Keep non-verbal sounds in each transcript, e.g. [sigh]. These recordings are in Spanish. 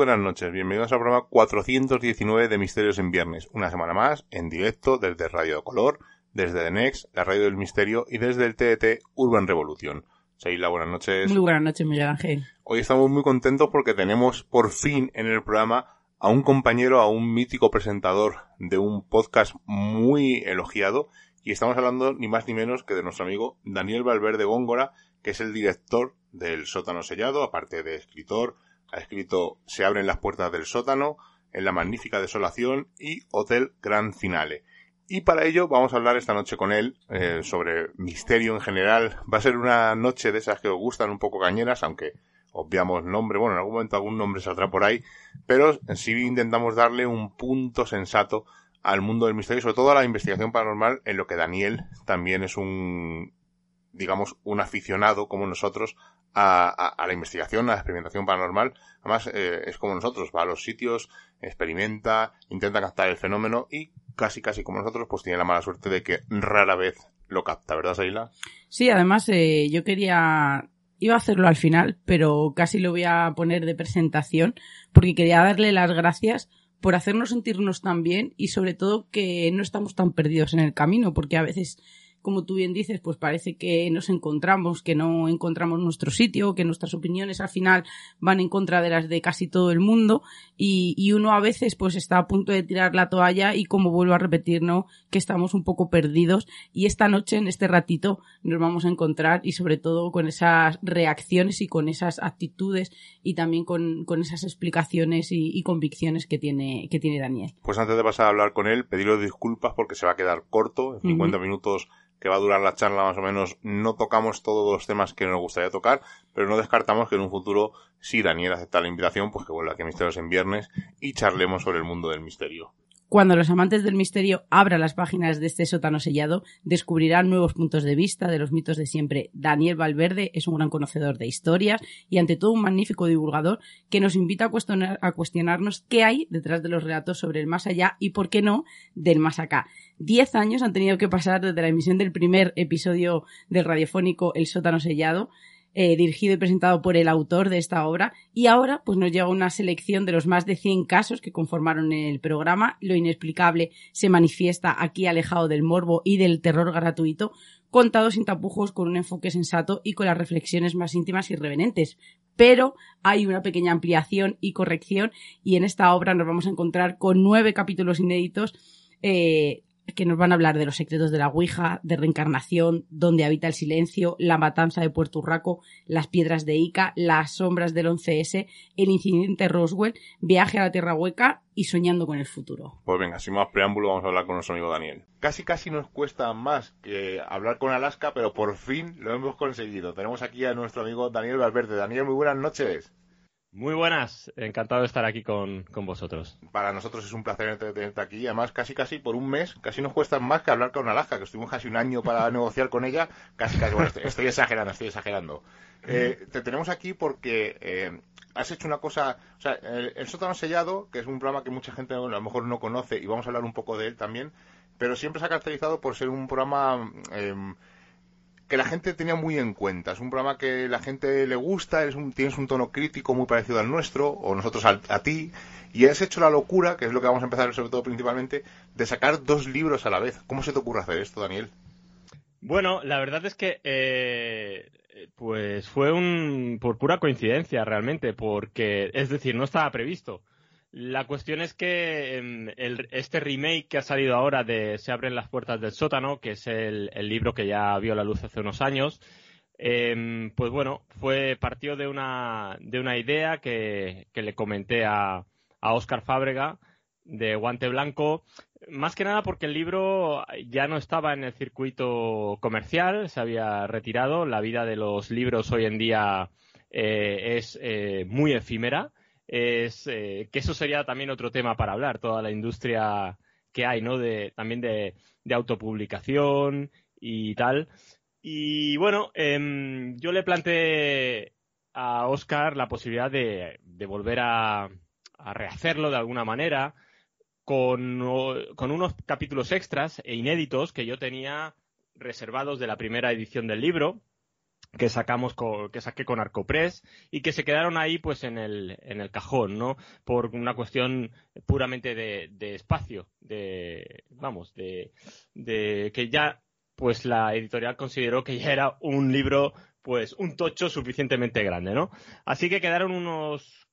buenas noches. Bienvenidos al programa 419 de Misterios en Viernes. Una semana más, en directo, desde Radio Color, desde The Next, la Radio del Misterio y desde el TET Urban Revolution. Seila, buenas noches. Muy buenas noches, Miguel Ángel. Hoy estamos muy contentos porque tenemos por fin en el programa a un compañero, a un mítico presentador de un podcast muy elogiado y estamos hablando ni más ni menos que de nuestro amigo Daniel Valverde Góngora, que es el director del sótano sellado, aparte de escritor, ha escrito Se abren las puertas del sótano, En la magnífica desolación y Hotel Gran Finale. Y para ello vamos a hablar esta noche con él eh, sobre misterio en general. Va a ser una noche de esas que os gustan un poco cañeras, aunque obviamos nombre, bueno, en algún momento algún nombre saldrá por ahí, pero sí intentamos darle un punto sensato al mundo del misterio sobre todo a la investigación paranormal, en lo que Daniel también es un, digamos, un aficionado como nosotros a, la investigación, a la experimentación paranormal. Además, eh, es como nosotros, va a los sitios, experimenta, intenta captar el fenómeno y casi, casi como nosotros, pues tiene la mala suerte de que rara vez lo capta, ¿verdad, Saila? Sí, además eh, yo quería iba a hacerlo al final, pero casi lo voy a poner de presentación porque quería darle las gracias por hacernos sentirnos tan bien y sobre todo que no estamos tan perdidos en el camino, porque a veces como tú bien dices, pues parece que nos encontramos, que no encontramos nuestro sitio, que nuestras opiniones al final van en contra de las de casi todo el mundo y, y uno a veces pues está a punto de tirar la toalla y como vuelvo a repetir, ¿no? Que estamos un poco perdidos y esta noche, en este ratito, nos vamos a encontrar y sobre todo con esas reacciones y con esas actitudes y también con, con esas explicaciones y, y, convicciones que tiene, que tiene Daniel. Pues antes de pasar a hablar con él, pedirle disculpas porque se va a quedar corto, en 50 minutos que va a durar la charla más o menos, no tocamos todos los temas que nos gustaría tocar, pero no descartamos que en un futuro, si Daniel acepta la invitación, pues que vuelva aquí a Misterios en Viernes y charlemos sobre el mundo del misterio. Cuando los amantes del misterio abran las páginas de este sótano sellado, descubrirán nuevos puntos de vista de los mitos de siempre. Daniel Valverde es un gran conocedor de historias y ante todo un magnífico divulgador que nos invita a, cuestionar, a cuestionarnos qué hay detrás de los relatos sobre el más allá y, por qué no, del más acá. Diez años han tenido que pasar desde la emisión del primer episodio del radiofónico El sótano sellado eh, dirigido y presentado por el autor de esta obra. Y ahora, pues nos llega una selección de los más de 100 casos que conformaron el programa. Lo inexplicable se manifiesta aquí alejado del morbo y del terror gratuito, contado sin tapujos, con un enfoque sensato y con las reflexiones más íntimas y reverentes. Pero hay una pequeña ampliación y corrección, y en esta obra nos vamos a encontrar con nueve capítulos inéditos eh, que nos van a hablar de los secretos de la Ouija, de reencarnación, dónde habita el silencio, la matanza de Puerto Urraco, las piedras de Ica, las sombras del 11S, el incidente Roswell, viaje a la Tierra Hueca y soñando con el futuro. Pues venga, sin más preámbulo vamos a hablar con nuestro amigo Daniel. Casi casi nos cuesta más que hablar con Alaska, pero por fin lo hemos conseguido. Tenemos aquí a nuestro amigo Daniel Valverde. Daniel, muy buenas noches. Muy buenas, encantado de estar aquí con, vosotros. Para nosotros es un placer tenerte aquí, además casi casi por un mes, casi nos cuesta más que hablar con Alaska, que estuvimos casi un año para [laughs] negociar con ella, casi casi, bueno, estoy, exagerando, estoy exagerando. Eh, te tenemos aquí porque eh, has hecho una cosa, o sea, el, sótano sellado, que es un programa que mucha gente a lo mejor no conoce y vamos a hablar un poco de él también, pero siempre se ha caracterizado por ser un programa... Eh, que la gente tenía muy en cuenta. Es un programa que la gente le gusta, es un, tienes un tono crítico muy parecido al nuestro, o nosotros a, ti, y has hecho la locura, que es lo que vamos a empezar sobre todo principalmente, de sacar dos libros a la vez. ¿Cómo se te ocurre hacer esto, Daniel? Bueno, la verdad es que eh, pues fue un por pura coincidencia realmente, porque es decir, no estaba previsto. La cuestión es que em, este remake que ha salido ahora de Se abren las puertas del sótano, que es el, libro que ya vio la luz hace unos años, em, pues bueno, fue partió de una, de una idea que, le comenté a, a Oscar Fábrega de Guante Blanco, más que nada porque el libro ya no estaba en el circuito comercial, se había retirado, la vida de los libros hoy en día eh, es eh, muy efímera es eh, que eso sería también otro tema para hablar, toda la industria que hay, ¿no? De, también de, autopublicación y tal. Y bueno, em, yo le planteé a Oscar la posibilidad de, volver a, rehacerlo de alguna manera con, con, unos capítulos extras e inéditos que yo tenía reservados de la primera edición del libro que sacamos con, que saqué con Arcopress y que se quedaron ahí pues en el, en el cajón, ¿no? Por una cuestión puramente de, de espacio, de, vamos, de, de que ya pues la editorial consideró que ya era un libro pues un tocho suficientemente grande, ¿no? Así que quedaron unos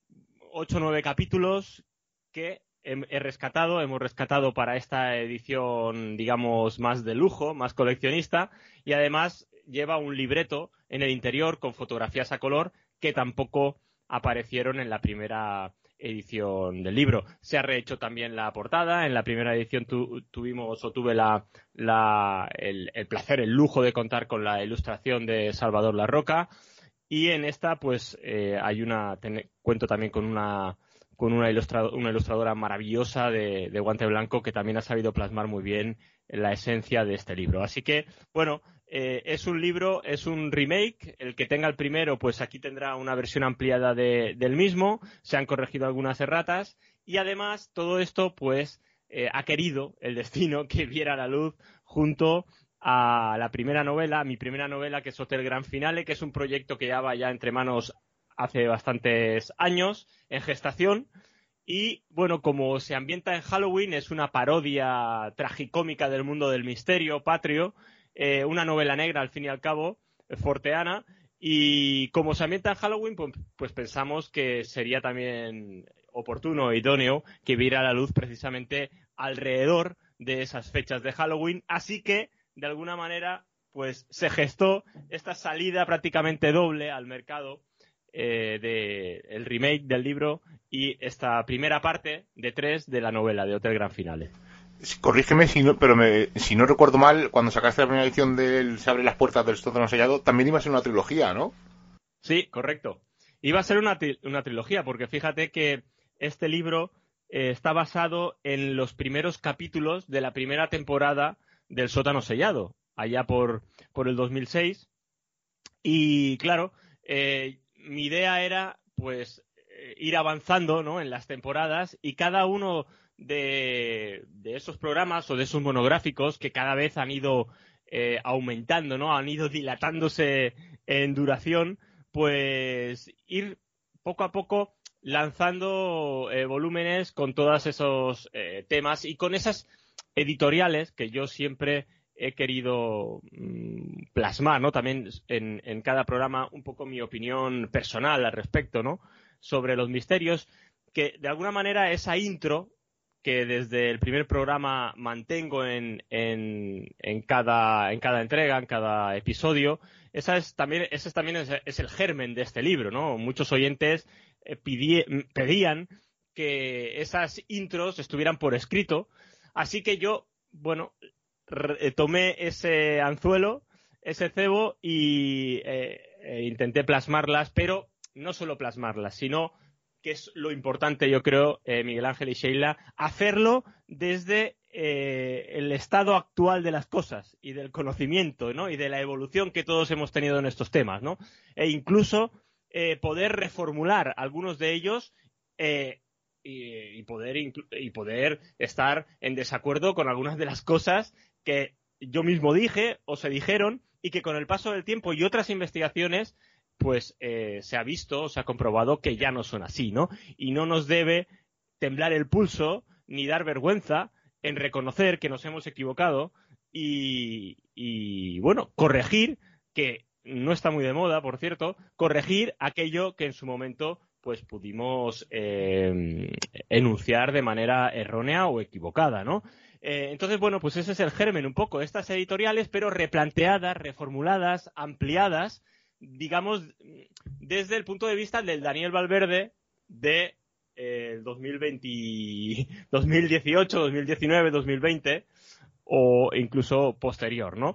ocho o nueve capítulos que he rescatado, hemos rescatado para esta edición, digamos, más de lujo, más coleccionista, y además lleva un libreto en el interior con fotografías a color que tampoco aparecieron en la primera edición del libro. Se ha rehecho también la portada. En la primera edición tuvimos o tuve el, placer, el lujo de contar con la ilustración de Salvador La Roca. Y en esta, pues, eh, hay una, cuento también con una, con una, una ilustradora maravillosa de, de, guante blanco que también ha sabido plasmar muy bien la esencia de este libro. Así que, bueno, eh, es un libro, es un remake. El que tenga el primero, pues aquí tendrá una versión ampliada del mismo. Se han corregido algunas erratas. Y además, todo esto, pues, eh, ha querido el destino [laughs] que viera la luz junto a la primera novela, mi primera novela, que es Hotel Gran Finale, que es un proyecto que ya va ya entre manos hace bastantes años, en gestación. Y bueno, como se ambienta en Halloween, es una parodia tragicómica del mundo del misterio patrio eh, una novela negra al fin y al cabo, eh, forteana, y como se ambienta en Halloween, pues, pues, pensamos que sería también oportuno, idóneo, que viera la luz precisamente alrededor de esas fechas de Halloween. Así que, de alguna manera, pues se gestó esta salida prácticamente doble al mercado eh, del remake del libro y esta primera parte de tres de la novela de Hotel Gran Finale corrígeme si no, pero si no recuerdo mal, cuando sacaste la primera edición del Se abre las puertas del sótano sellado, también iba a ser una trilogía, ¿no? Sí, correcto. Iba a ser una, una trilogía, porque fíjate que este libro eh, está basado en los primeros capítulos de la primera temporada del sótano sellado, allá por, por el 2006. Y claro, eh, mi idea era, pues, eh, ir avanzando, ¿no? En las temporadas y cada uno de, esos programas o de esos monográficos que cada vez han ido eh, aumentando, ¿no? Han ido dilatándose en duración, pues ir poco a poco lanzando eh, volúmenes con todos esos eh, temas y con esas editoriales que yo siempre he querido mm, plasmar, ¿no? También en, en, cada programa un poco mi opinión personal al respecto, ¿no? Sobre los misterios, que de alguna manera esa intro que desde el primer programa mantengo en, en, en, cada, en cada entrega, en cada episodio, esa es también, ese también es, el germen de este libro, ¿no? Muchos oyentes eh, pedían que esas intros estuvieran por escrito, así que yo, bueno, eh, tomé ese anzuelo, ese cebo y eh, intenté plasmarlas, pero no solo plasmarlas, sino que es lo importante, yo creo, eh, Miguel Ángel y Sheila, hacerlo desde eh, el estado actual de las cosas y del conocimiento, ¿no? Y de la evolución que todos hemos tenido en estos temas, ¿no? E incluso eh, poder reformular algunos de ellos y, poder y poder estar en desacuerdo con algunas de las cosas que yo mismo dije o se dijeron y que con el paso del tiempo y otras investigaciones pues eh, se ha visto, se ha comprobado que ya no son así, ¿no? Y no nos debe temblar el pulso ni dar vergüenza en reconocer que nos hemos equivocado y, bueno, corregir, que no está muy de moda, por cierto, corregir aquello que en su momento pues pudimos eh, enunciar de manera errónea o equivocada, ¿no? Eh, entonces, bueno, pues ese es el germen un poco, estas editoriales, pero replanteadas, reformuladas, ampliadas, digamos, desde el punto de vista del Daniel Valverde de eh, 2020, 2018, 2019, 2020 o incluso posterior, ¿no?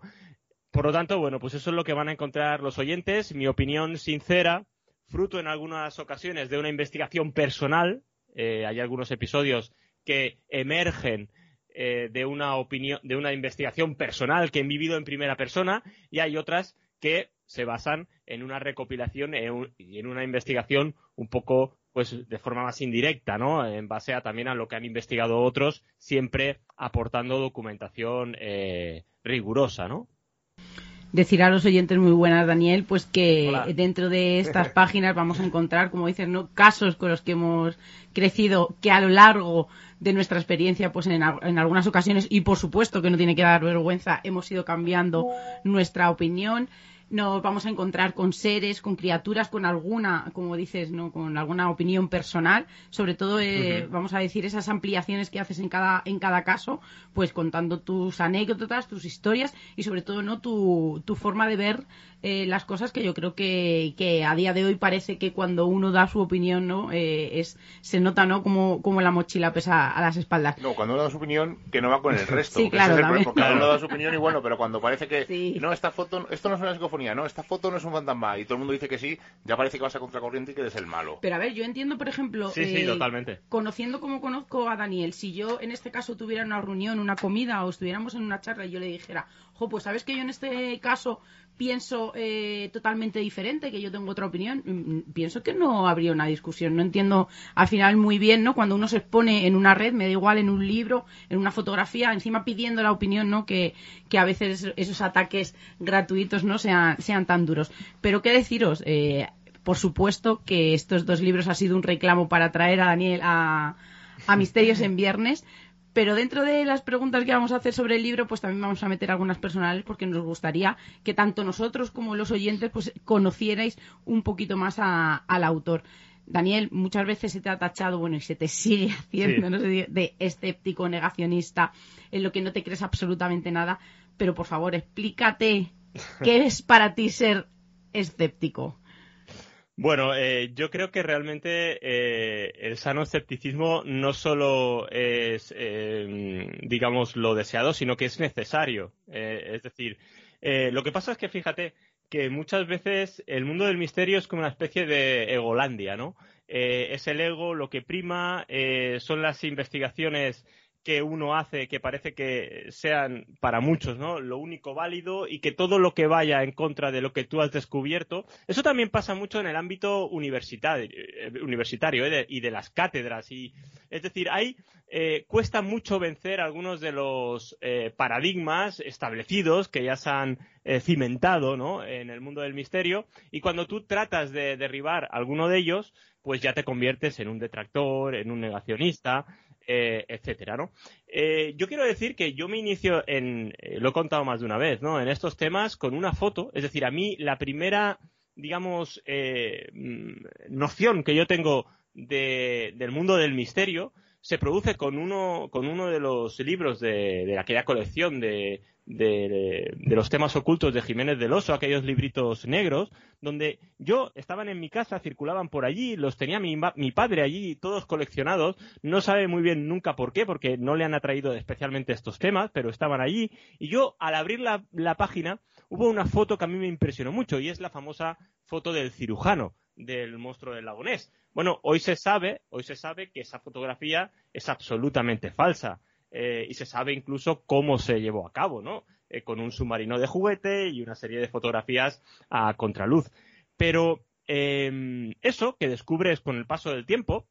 Por lo tanto, bueno, pues eso es lo que van a encontrar los oyentes. Mi opinión sincera, fruto en algunas ocasiones de una investigación personal. Eh, hay algunos episodios que emergen eh, de una opinión, de una investigación personal que he vivido en primera persona y hay otras que se basan en una recopilación y en una investigación un poco pues de forma más indirecta, ¿no? En base a también a lo que han investigado otros, siempre aportando documentación eh, rigurosa, ¿no? decir a los oyentes muy buenas, Daniel, pues que dentro de estas [laughs] páginas vamos a encontrar, como dices, ¿no? casos con los que hemos crecido que a lo largo de nuestra experiencia, pues en, en, algunas ocasiones, y por supuesto que no tiene que dar vergüenza, hemos ido cambiando nuestra opinión nos vamos a encontrar con seres, con criaturas, con alguna, como dices, no, con alguna opinión personal, sobre todo, eh, vamos a decir, esas ampliaciones que haces en cada, en cada caso, pues contando tus anécdotas, tus historias y sobre todo, no, tu, tu forma de ver eh, las cosas que yo creo que, que, a día de hoy parece que cuando uno da su opinión, ¿no? Eh, es, se nota, ¿no? Como, como la mochila pesa a las espaldas. No, cuando uno da su opinión, que no va con el resto. sí, claro, porque uno da su opinión y bueno, pero cuando parece que, no, esta foto, esto no es una psicofonía, no, esta foto no es un fantasma y todo el mundo dice que sí, ya parece que vas a contracorriente y que eres el malo. Pero a ver, yo entiendo, por ejemplo, sí, sí, eh, totalmente. conociendo como conozco a Daniel, si yo en este caso tuviera una reunión, una comida o estuviéramos en una charla y yo le dijera, jo, pues sabes que yo en este caso pienso eh, totalmente diferente, que yo tengo otra opinión, mm, mm, pienso que no habría una discusión. No entiendo al final muy bien, ¿no? Cuando uno se expone en una red, me da igual en un libro, en una fotografía, encima pidiendo la opinión, ¿no? Que, que a veces esos ataques gratuitos no sean, sean tan duros. Pero qué deciros, eh, por supuesto que estos dos libros ha sido un reclamo para traer a Daniel a, a Misterios en Viernes, pero dentro de las preguntas que vamos a hacer sobre el libro, pues también vamos a meter algunas personales porque nos gustaría que tanto nosotros como los oyentes pues conocierais un poquito más al autor. Daniel, muchas veces se te ha tachado, bueno, y se te sigue [laughs] haciendo, no sé, de escéptico, negacionista, en lo que no te crees absolutamente nada, pero por favor, explícate [laughs] qué es para ti ser escéptico. Bueno, eh, yo creo que realmente eh, el sano escepticismo no solo es, eh, digamos, lo deseado, sino que es necesario. es decir, lo que pasa es que fíjate que muchas veces el mundo del misterio es como una especie de egolandia, ¿no? es el ego lo que prima, son las investigaciones que uno hace que parece que sean para muchos ¿no? lo único válido y que todo lo que vaya en contra de lo que tú has descubierto, eso también pasa mucho en el ámbito universitario, eh, universitario ¿eh? y de las cátedras. Y, es decir, ahí eh, cuesta mucho vencer algunos de los paradigmas establecidos que ya se han cimentado ¿no? en el mundo del misterio y cuando tú tratas de derribar alguno de ellos, pues ya te conviertes en un detractor, en un negacionista, eh, etcétera, ¿no? Eh, yo quiero decir que yo me inicio en, eh, lo he contado más de una vez, ¿no? En estos temas con una foto, es decir, a mí la primera, digamos, mm, noción que yo tengo del mundo del misterio se produce con uno, con uno de los libros de, de aquella colección de, de, los temas ocultos de Jiménez del Oso, aquellos libritos negros, donde yo estaban en mi casa, circulaban por allí, los tenía mi, padre allí, todos coleccionados, no sabe muy bien nunca por qué, porque no le han atraído especialmente estos temas, pero estaban allí, y yo al abrir la, la página hubo una foto que a mí me impresionó mucho, y es la famosa foto del cirujano del monstruo del lagonés. Bueno, hoy se sabe, hoy se sabe que esa fotografía es absolutamente falsa. Eh, y se sabe incluso cómo se llevó a cabo, ¿no? Eh, con un submarino de juguete y una serie de fotografías a contraluz. Pero em, eso que descubres con el paso del tiempo,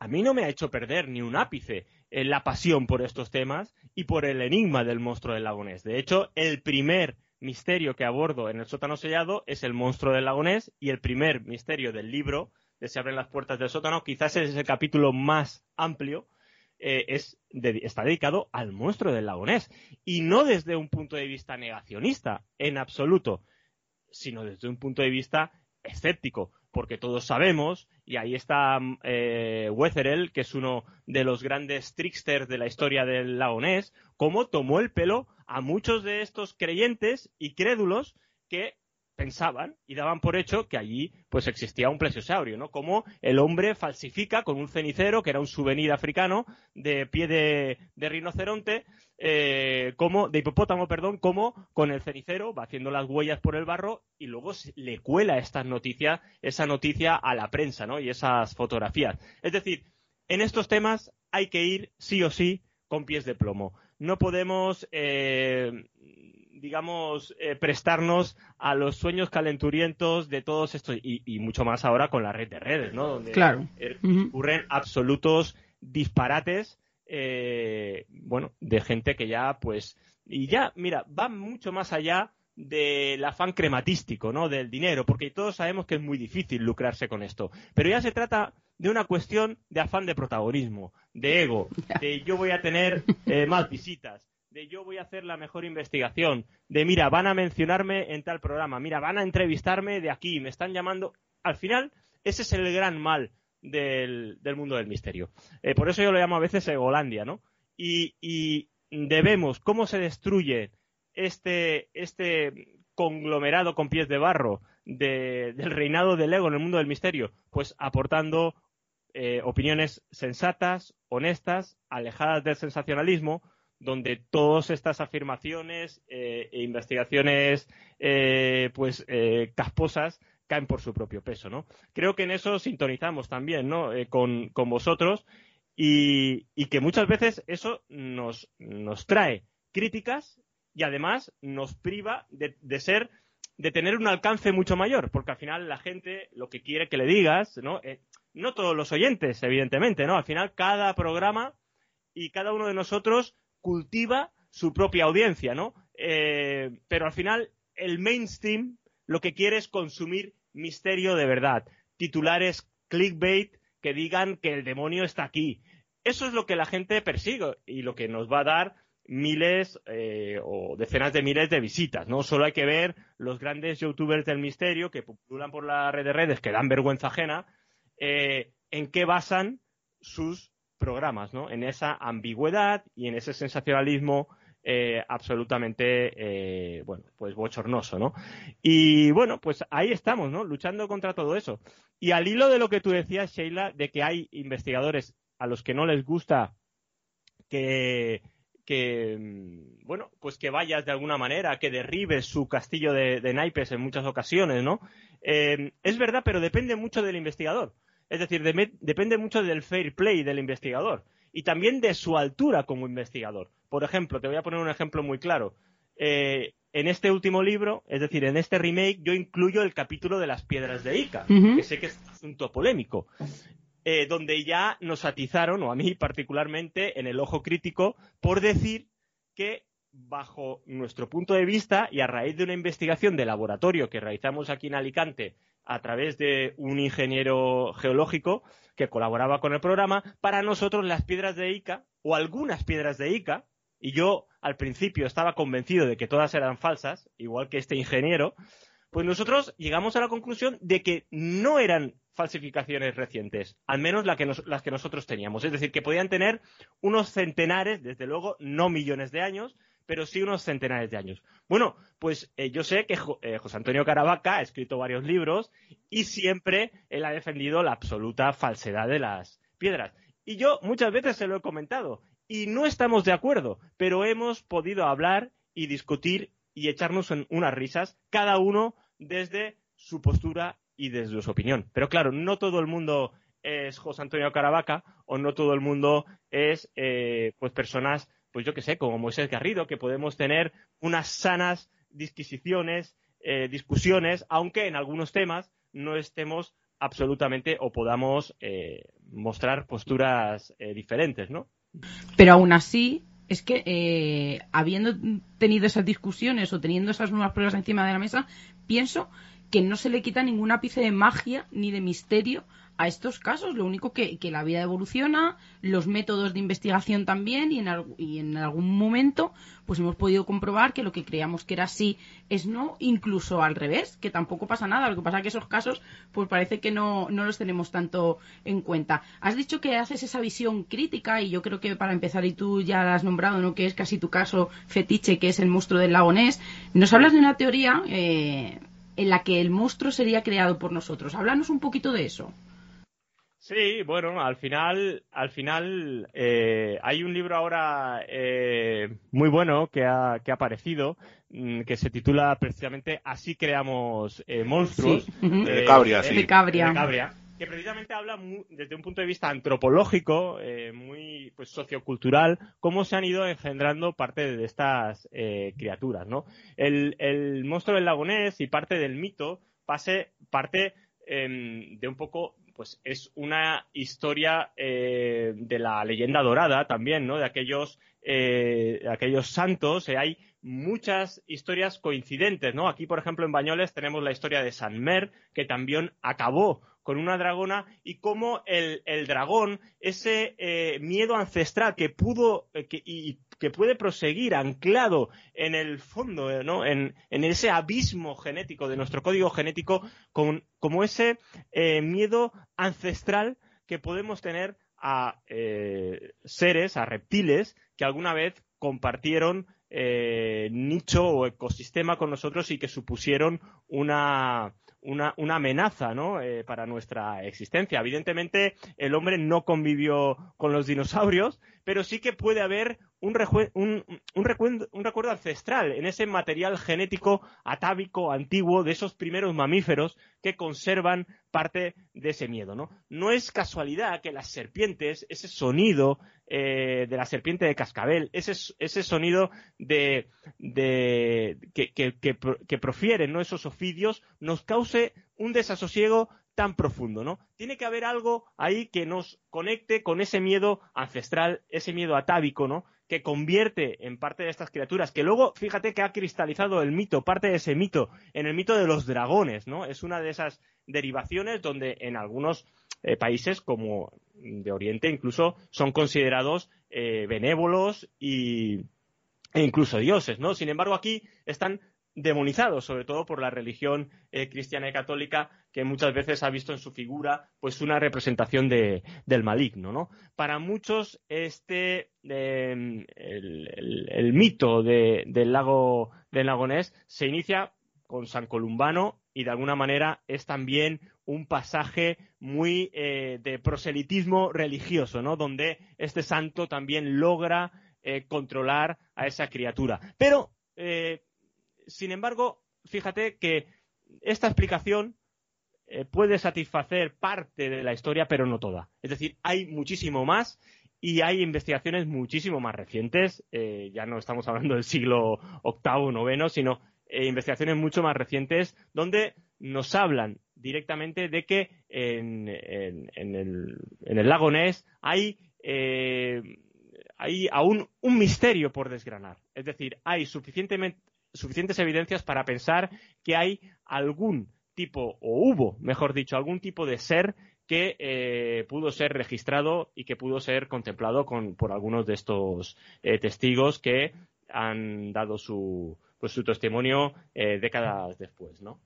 a mí no me ha hecho perder ni un ápice en la pasión por estos temas y por el enigma del monstruo del lagonés. De hecho, el primer misterio que abordo en el sótano sellado es el monstruo del lagonés y el primer misterio del libro de Se abren las puertas del sótano quizás es el capítulo más amplio eh, es está dedicado al monstruo del lagonés. Y no desde un punto de vista negacionista, en absoluto, sino desde un punto de vista escéptico, porque todos sabemos, y ahí está eh, Wetherell, que es uno de los grandes tricksters de la historia del lagonés, cómo tomó el pelo a muchos de estos creyentes y crédulos que pensaban y daban por hecho que allí pues existía un plesiosaurio, ¿no? Como el hombre falsifica con un cenicero, que era un souvenir africano, de pie de, rinoceronte, eh, como, de hipopótamo, perdón, como con el cenicero va haciendo las huellas por el barro y luego le cuela estas noticias, esa noticia a la prensa, ¿no? Y esas fotografías. Es decir, en estos temas hay que ir sí o sí con pies de plomo. No podemos eh, digamos, eh, prestarnos a los sueños calenturientos de todos estos, y, mucho más ahora con la red de redes, ¿no? Donde claro. Eh, ocurren absolutos disparates, eh, bueno, de gente que ya, pues, y ya, mira, va mucho más allá del afán crematístico, ¿no? Del dinero, porque todos sabemos que es muy difícil lucrarse con esto. Pero ya se trata de una cuestión de afán de protagonismo, de ego, [laughs] de yo voy a tener eh, más visitas, de yo voy a hacer la mejor investigación, de mira, van a mencionarme en tal programa, mira, van a entrevistarme de aquí, me están llamando. Al final, ese es el gran mal del, mundo del misterio. Eh, por eso yo lo llamo a veces Egolandia, ¿no? Y, y debemos, ¿cómo se destruye este, este conglomerado con pies de barro del reinado del ego en el mundo del misterio? Pues aportando eh, opiniones sensatas, honestas, alejadas del sensacionalismo, donde todas estas afirmaciones eh, e investigaciones eh, pues casposas caen por su propio peso, ¿no? Creo que en eso sintonizamos también, ¿no? Con, con, vosotros y, y, que muchas veces eso nos, nos trae críticas y además nos priva de, ser de tener un alcance mucho mayor, porque al final la gente lo que quiere que le digas, ¿no? Eh, no todos los oyentes, evidentemente, ¿no? Al final cada programa y cada uno de nosotros cultiva su propia audiencia, ¿no? Eh, pero al final el mainstream lo que quiere es consumir misterio de verdad, titulares clickbait que digan que el demonio está aquí. Eso es lo que la gente persigue y lo que nos va a dar miles eh, o decenas de miles de visitas, ¿no? Solo hay que ver los grandes youtubers del misterio que populan por la red de redes que dan vergüenza ajena, eh, en qué basan sus programas, ¿no? En esa ambigüedad y en ese sensacionalismo eh, absolutamente, bueno, pues bochornoso, ¿no? Y bueno, pues ahí estamos, ¿no? Luchando contra todo eso. Y al hilo de lo que tú decías, Sheila, de que hay investigadores a los que no les gusta que que, mm, bueno, pues que vayas de alguna manera, que derribes su castillo de, naipes en muchas ocasiones, ¿no? Eh, es verdad, pero depende mucho del investigador. Es decir, depende mucho del fair play del investigador y también de su altura como investigador. Por ejemplo, te voy a poner un ejemplo muy claro. Eh, en este último libro, es decir, en este remake, yo incluyo el capítulo de las piedras de Ica, que sé que es un asunto polémico. Eh, donde ya nos atizaron, o a mí particularmente, en el ojo crítico, por decir que bajo nuestro punto de vista y a raíz de una investigación de laboratorio que realizamos aquí en Alicante a través de un ingeniero geológico que colaboraba con el programa, para nosotros las piedras de Ica, o algunas piedras de Ica, y yo al principio estaba convencido de que todas eran falsas, igual que este ingeniero, pues nosotros llegamos a la conclusión de que no eran falsificaciones recientes, al menos las que nosotros teníamos. Es decir, que podían tener unos centenares, desde luego, no millones de años, pero sí unos centenares de años. Bueno, pues eh, yo sé que eh, José Antonio Caravaca ha escrito varios libros y siempre él ha defendido la absoluta falsedad de las piedras. Y yo muchas veces se lo he comentado y no estamos de acuerdo, pero hemos podido hablar y discutir y echarnos en unas risas, cada uno desde su postura y desde su opinión. Pero claro, no todo el mundo es José Antonio Caravaca o no todo el mundo es eh, pues personas, pues yo que sé, como Moisés Garrido, que podemos tener unas sanas disquisiciones, eh, discusiones, aunque en algunos temas no estemos absolutamente o podamos eh, mostrar posturas diferentes, ¿no? Pero aún así, es que eh, habiendo tenido esas discusiones o teniendo esas nuevas pruebas encima de la mesa, pienso que no se le quita ningún ápice de magia ni de misterio a estos casos. Lo único que, que la vida evoluciona, los métodos de investigación también, y en, algún momento pues hemos podido comprobar que lo que creíamos que era así es no, incluso al revés, que tampoco pasa nada. Lo que pasa es que esos casos pues parece que no, no los tenemos tanto en cuenta. Has dicho que haces esa visión crítica y yo creo que para empezar, y tú ya la has nombrado, ¿no? que es casi tu caso fetiche, que es el monstruo del lago Ness, nos hablas de una teoría... Eh, en la que el monstruo sería creado por nosotros. Háblanos un poquito de eso. Sí, bueno, al final, al final eh, hay un libro ahora eh, muy bueno que ha, que ha aparecido mm, que se titula precisamente Así creamos eh, monstruos. de Cabria, sí. De Cabria. De Cabria que precisamente habla desde un punto de vista antropológico, muy pues, sociocultural, cómo se han ido engendrando parte de estas criaturas, ¿no? El, el monstruo del lagonés y parte del mito pase, parte em, de un poco pues es una historia eh, de la leyenda dorada también, ¿no? De aquellos, eh, aquellos santos. Eh, hay muchas historias coincidentes, ¿no? Aquí, por ejemplo, en Bañoles tenemos la historia de San Mer, que también acabó con una dragona y cómo el, dragón, ese miedo ancestral que pudo y que puede proseguir anclado en el fondo, ¿no? En, ese abismo genético de nuestro código genético, como ese eh, miedo ancestral que podemos tener a eh, seres, a reptiles, que alguna vez compartieron eh, nicho o ecosistema con nosotros y que supusieron una, una, una amenaza ¿no? Eh, para nuestra existencia. Evidentemente, el hombre no convivió con los dinosaurios, pero sí que puede haber un, un, un, recuerdo, un, recuerdo, ancestral en ese material genético atávico, antiguo, de esos primeros mamíferos que conservan parte de ese miedo. No, no es casualidad que las serpientes, ese sonido eh, de la serpiente de cascabel, ese, ese sonido de, de que, que, que, profieren ¿no? esos ofidios, nos cause un desasosiego tan profundo, ¿no? Tiene que haber algo ahí que nos conecte con ese miedo ancestral, ese miedo atávico, ¿no? Que convierte en parte de estas criaturas, que luego, fíjate que ha cristalizado el mito, parte de ese mito, en el mito de los dragones, ¿no? Es una de esas derivaciones donde en algunos eh, países como de Oriente incluso son considerados eh, benévolos y, e incluso dioses, ¿no? Sin embargo, aquí están demonizados, sobre todo por la religión eh, cristiana y católica, que muchas veces ha visto en su figura pues una representación de, del maligno, ¿no? Para muchos este el, mito del lago del lago Ness se inicia con San Columbano y de alguna manera es también un pasaje muy eh, de proselitismo religioso, ¿no? Donde este santo también logra eh, controlar a esa criatura. Pero, eh, sin embargo, fíjate que esta explicación puede satisfacer parte de la historia, pero no toda. Es decir, hay muchísimo más y hay investigaciones muchísimo más recientes. ya no estamos hablando del siglo VIII IX, sino investigaciones mucho más recientes donde nos hablan directamente de que en, el, lago Ness hay, eh, hay aún un misterio por desgranar. Es decir, hay suficientes evidencias para pensar que hay algún tipo, o hubo, mejor dicho, algún tipo de ser que eh, pudo ser registrado y que pudo ser contemplado por algunos de estos eh, testigos que han dado su, pues, su testimonio décadas después, ¿no?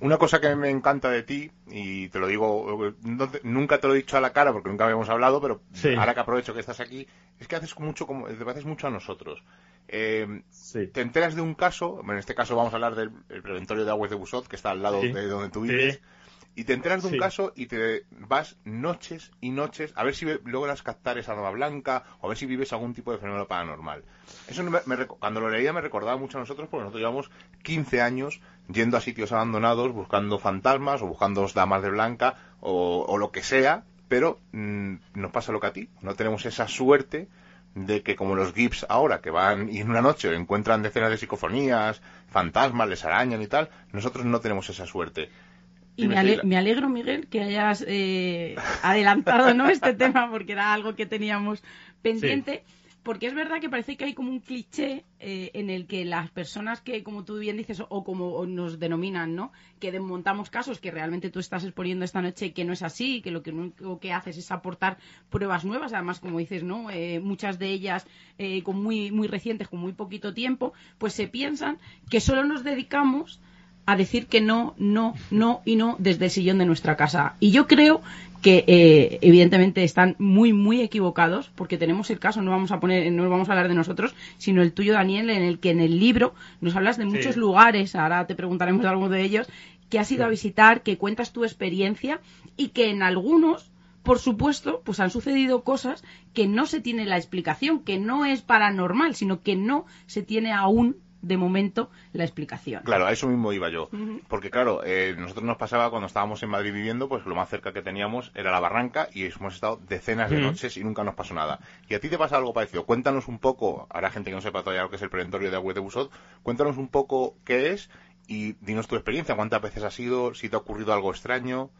Una cosa que me encanta de ti, y te lo digo, nunca te lo he dicho a la cara porque nunca habíamos hablado, pero ahora que aprovecho que estás aquí, es que haces mucho como, te haces mucho a nosotros. Eh, te enteras de un caso, en este caso vamos a hablar del preventorio de aguas de Busot, que está al lado de donde tú vives, y te enteras de un caso y te vas noches y noches a ver si logras captar esa nova blanca o a ver si vives algún tipo de fenómeno paranormal. Eso cuando lo leía me recordaba mucho a nosotros porque nosotros llevamos 15 años yendo a sitios abandonados buscando fantasmas o buscando damas de blanca o, lo que sea, pero mm, nos pasa lo que a ti. No tenemos esa suerte de que como los Gibbs ahora, que van y en una noche encuentran decenas de psicofonías, fantasmas, les arañan y tal, nosotros no tenemos esa suerte. Y me, alegro, Miguel, que hayas eh, adelantado ¿no? este [laughs] tema porque era algo que teníamos pendiente. Porque es verdad que parece que hay como un cliché eh, en el que las personas que, como tú bien dices, o, como nos denominan, ¿no? Que desmontamos casos que realmente tú estás exponiendo esta noche que no es así, que lo que único que haces es aportar pruebas nuevas, además, como dices, ¿no? Eh, muchas de ellas con muy, muy recientes, con muy poquito tiempo, pues se piensan que solo nos dedicamos a decir que no, no, no y no desde el sillón de nuestra casa. Y yo creo que eh, evidentemente están muy, muy equivocados porque tenemos el caso, no vamos a poner, no vamos a hablar de nosotros, sino el tuyo, Daniel, en el que en el libro nos hablas de muchos lugares, ahora te preguntaremos de alguno de ellos, que has ido a visitar, que cuentas tu experiencia y que en algunos por supuesto, pues han sucedido cosas que no se tiene la explicación, que no es paranormal, sino que no se tiene aún de momento la explicación. Claro, a eso mismo iba yo. Porque claro, eh, nosotros nos pasaba cuando estábamos en Madrid viviendo, pues lo más cerca que teníamos era la barranca y hemos estado decenas de noches y nunca nos pasó nada. Y a ti te pasa algo parecido. Cuéntanos un poco, ahora gente que no sepa todavía lo que es el preventorio de agua de Busot, cuéntanos un poco qué es y dinos tu experiencia, cuántas veces has ido, si te ha ocurrido algo extraño.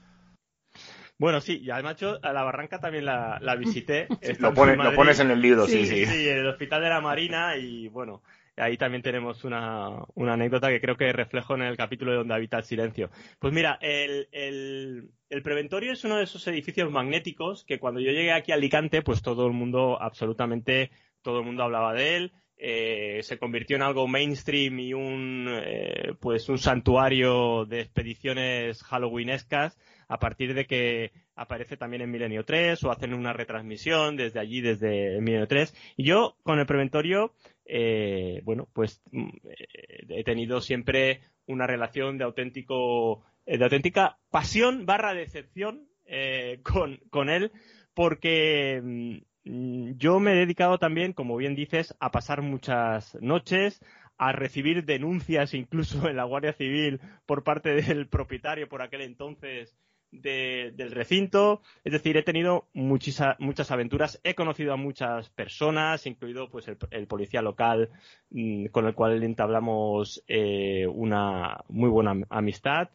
Bueno, sí, y además yo a la Barranca también la, visité. [laughs] lo, lo, pones en el libro, sí, sí. Sí, en el Hospital de la Marina y bueno, ahí también tenemos una, una, anécdota que creo que reflejo en el capítulo de donde habita el silencio. Pues mira, el, el, el, preventorio es uno de esos edificios magnéticos que cuando yo llegué aquí a Alicante, pues todo el mundo, absolutamente todo el mundo hablaba de él. Eh, se convirtió en algo mainstream y un eh, pues un santuario de expediciones halloweenescas a partir de que aparece también en Milenio 3 o hacen una retransmisión desde allí, desde Milenio 3. Y yo con el preventorio, eh, bueno, pues mm, he tenido siempre una relación de auténtico, de auténtica pasión barra decepción [laughs] con, con él porque Mm, yo me he dedicado también, como bien dices, a pasar muchas noches, a recibir denuncias incluso [laughs] en la Guardia Civil por parte del propietario por aquel entonces del recinto. Es decir, he tenido muchas aventuras, he conocido a muchas personas, incluido pues el, policía local mm, con el cual entablamos eh, una muy buena amistad,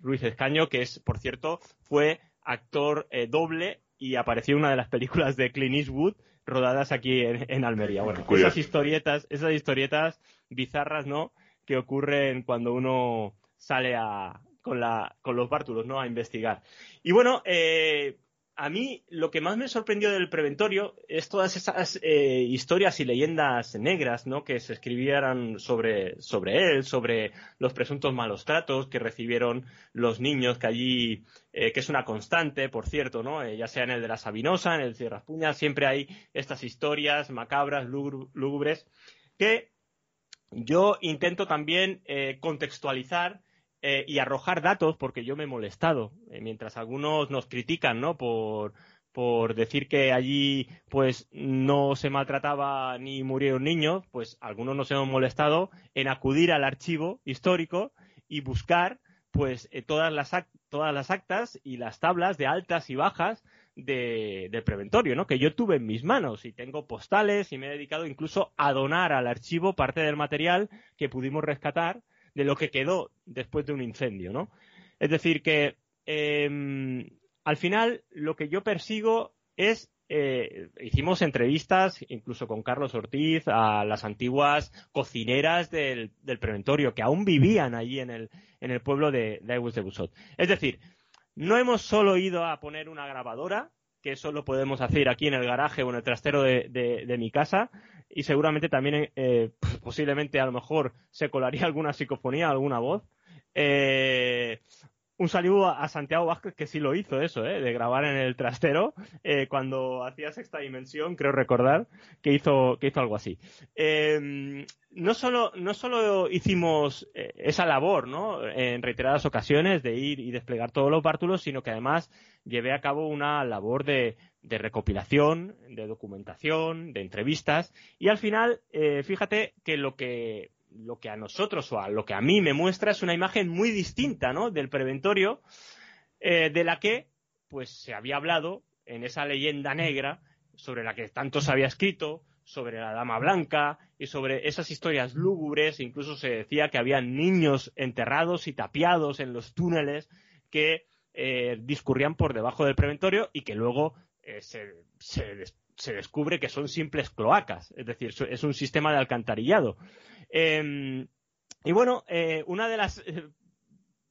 Ruiz Escaño, que es, por cierto, fue actor eh, doble y apareció una de las películas de Clint Eastwood rodadas aquí en, Almería. Bueno, esas historietas, esas historietas bizarras, ¿no? Que ocurren cuando uno sale a, con, la, con los bártulos, ¿no? A investigar. Y bueno, eh, a mí lo que más me sorprendió del preventorio es todas esas eh, historias y leyendas negras, ¿no? Que se escribieran sobre, él, sobre los presuntos malos tratos que recibieron los niños que allí, eh, que es una constante, por cierto, ¿no? Ya sea en el de la Sabinosa, en el de Raspuña, siempre hay estas historias macabras, lúgubres, que yo intento también contextualizar eh, y arrojar datos, porque yo me he molestado, eh, mientras algunos nos critican, ¿no? Por, por decir que allí pues no se maltrataba ni murieron niños, pues algunos nos hemos molestado en acudir al archivo histórico y buscar pues eh, todas, las todas las actas y las tablas de altas y bajas de, del preventorio, ¿no? Que yo tuve en mis manos y tengo postales y me he dedicado incluso a donar al archivo parte del material que pudimos rescatar de lo que quedó después de un incendio, ¿no? Es decir, que em, al final lo que yo persigo es eh, hicimos entrevistas incluso con Carlos Ortiz a las antiguas cocineras del, preventorio que aún vivían allí en el, en el pueblo de, de de Busot. Es decir, no hemos solo ido a poner una grabadora, que eso lo podemos hacer aquí en el garaje o en el trastero de mi casa, y seguramente también eh, posiblemente a lo mejor se colaría [laughs] alguna psicofonía, alguna voz. Eh, un saludo a Santiago Vázquez que sí lo hizo eso, ¿eh? de grabar en el trastero eh, cuando hacía sexta dimensión, creo recordar que hizo que hizo algo así. Eh, no solo no solo hicimos esa labor, ¿no? En reiteradas ocasiones de ir y desplegar todos los bártulos, sino que además llevé a cabo una labor de, de recopilación, de documentación, de entrevistas y al final, fíjate que lo que lo que a nosotros o a lo que a mí me muestra es una imagen muy distinta, ¿no? Del preventorio, eh, de la que, pues, se había hablado en esa leyenda negra sobre la que tanto se había escrito, sobre la Dama Blanca y sobre esas historias lúgubres, incluso se decía que había niños enterrados y tapiados en los túneles que eh, discurrían por debajo del preventorio y que luego eh, se, se descubre que son simples cloacas, es decir, es un sistema de alcantarillado. Em, y bueno, eh, una de las, eh,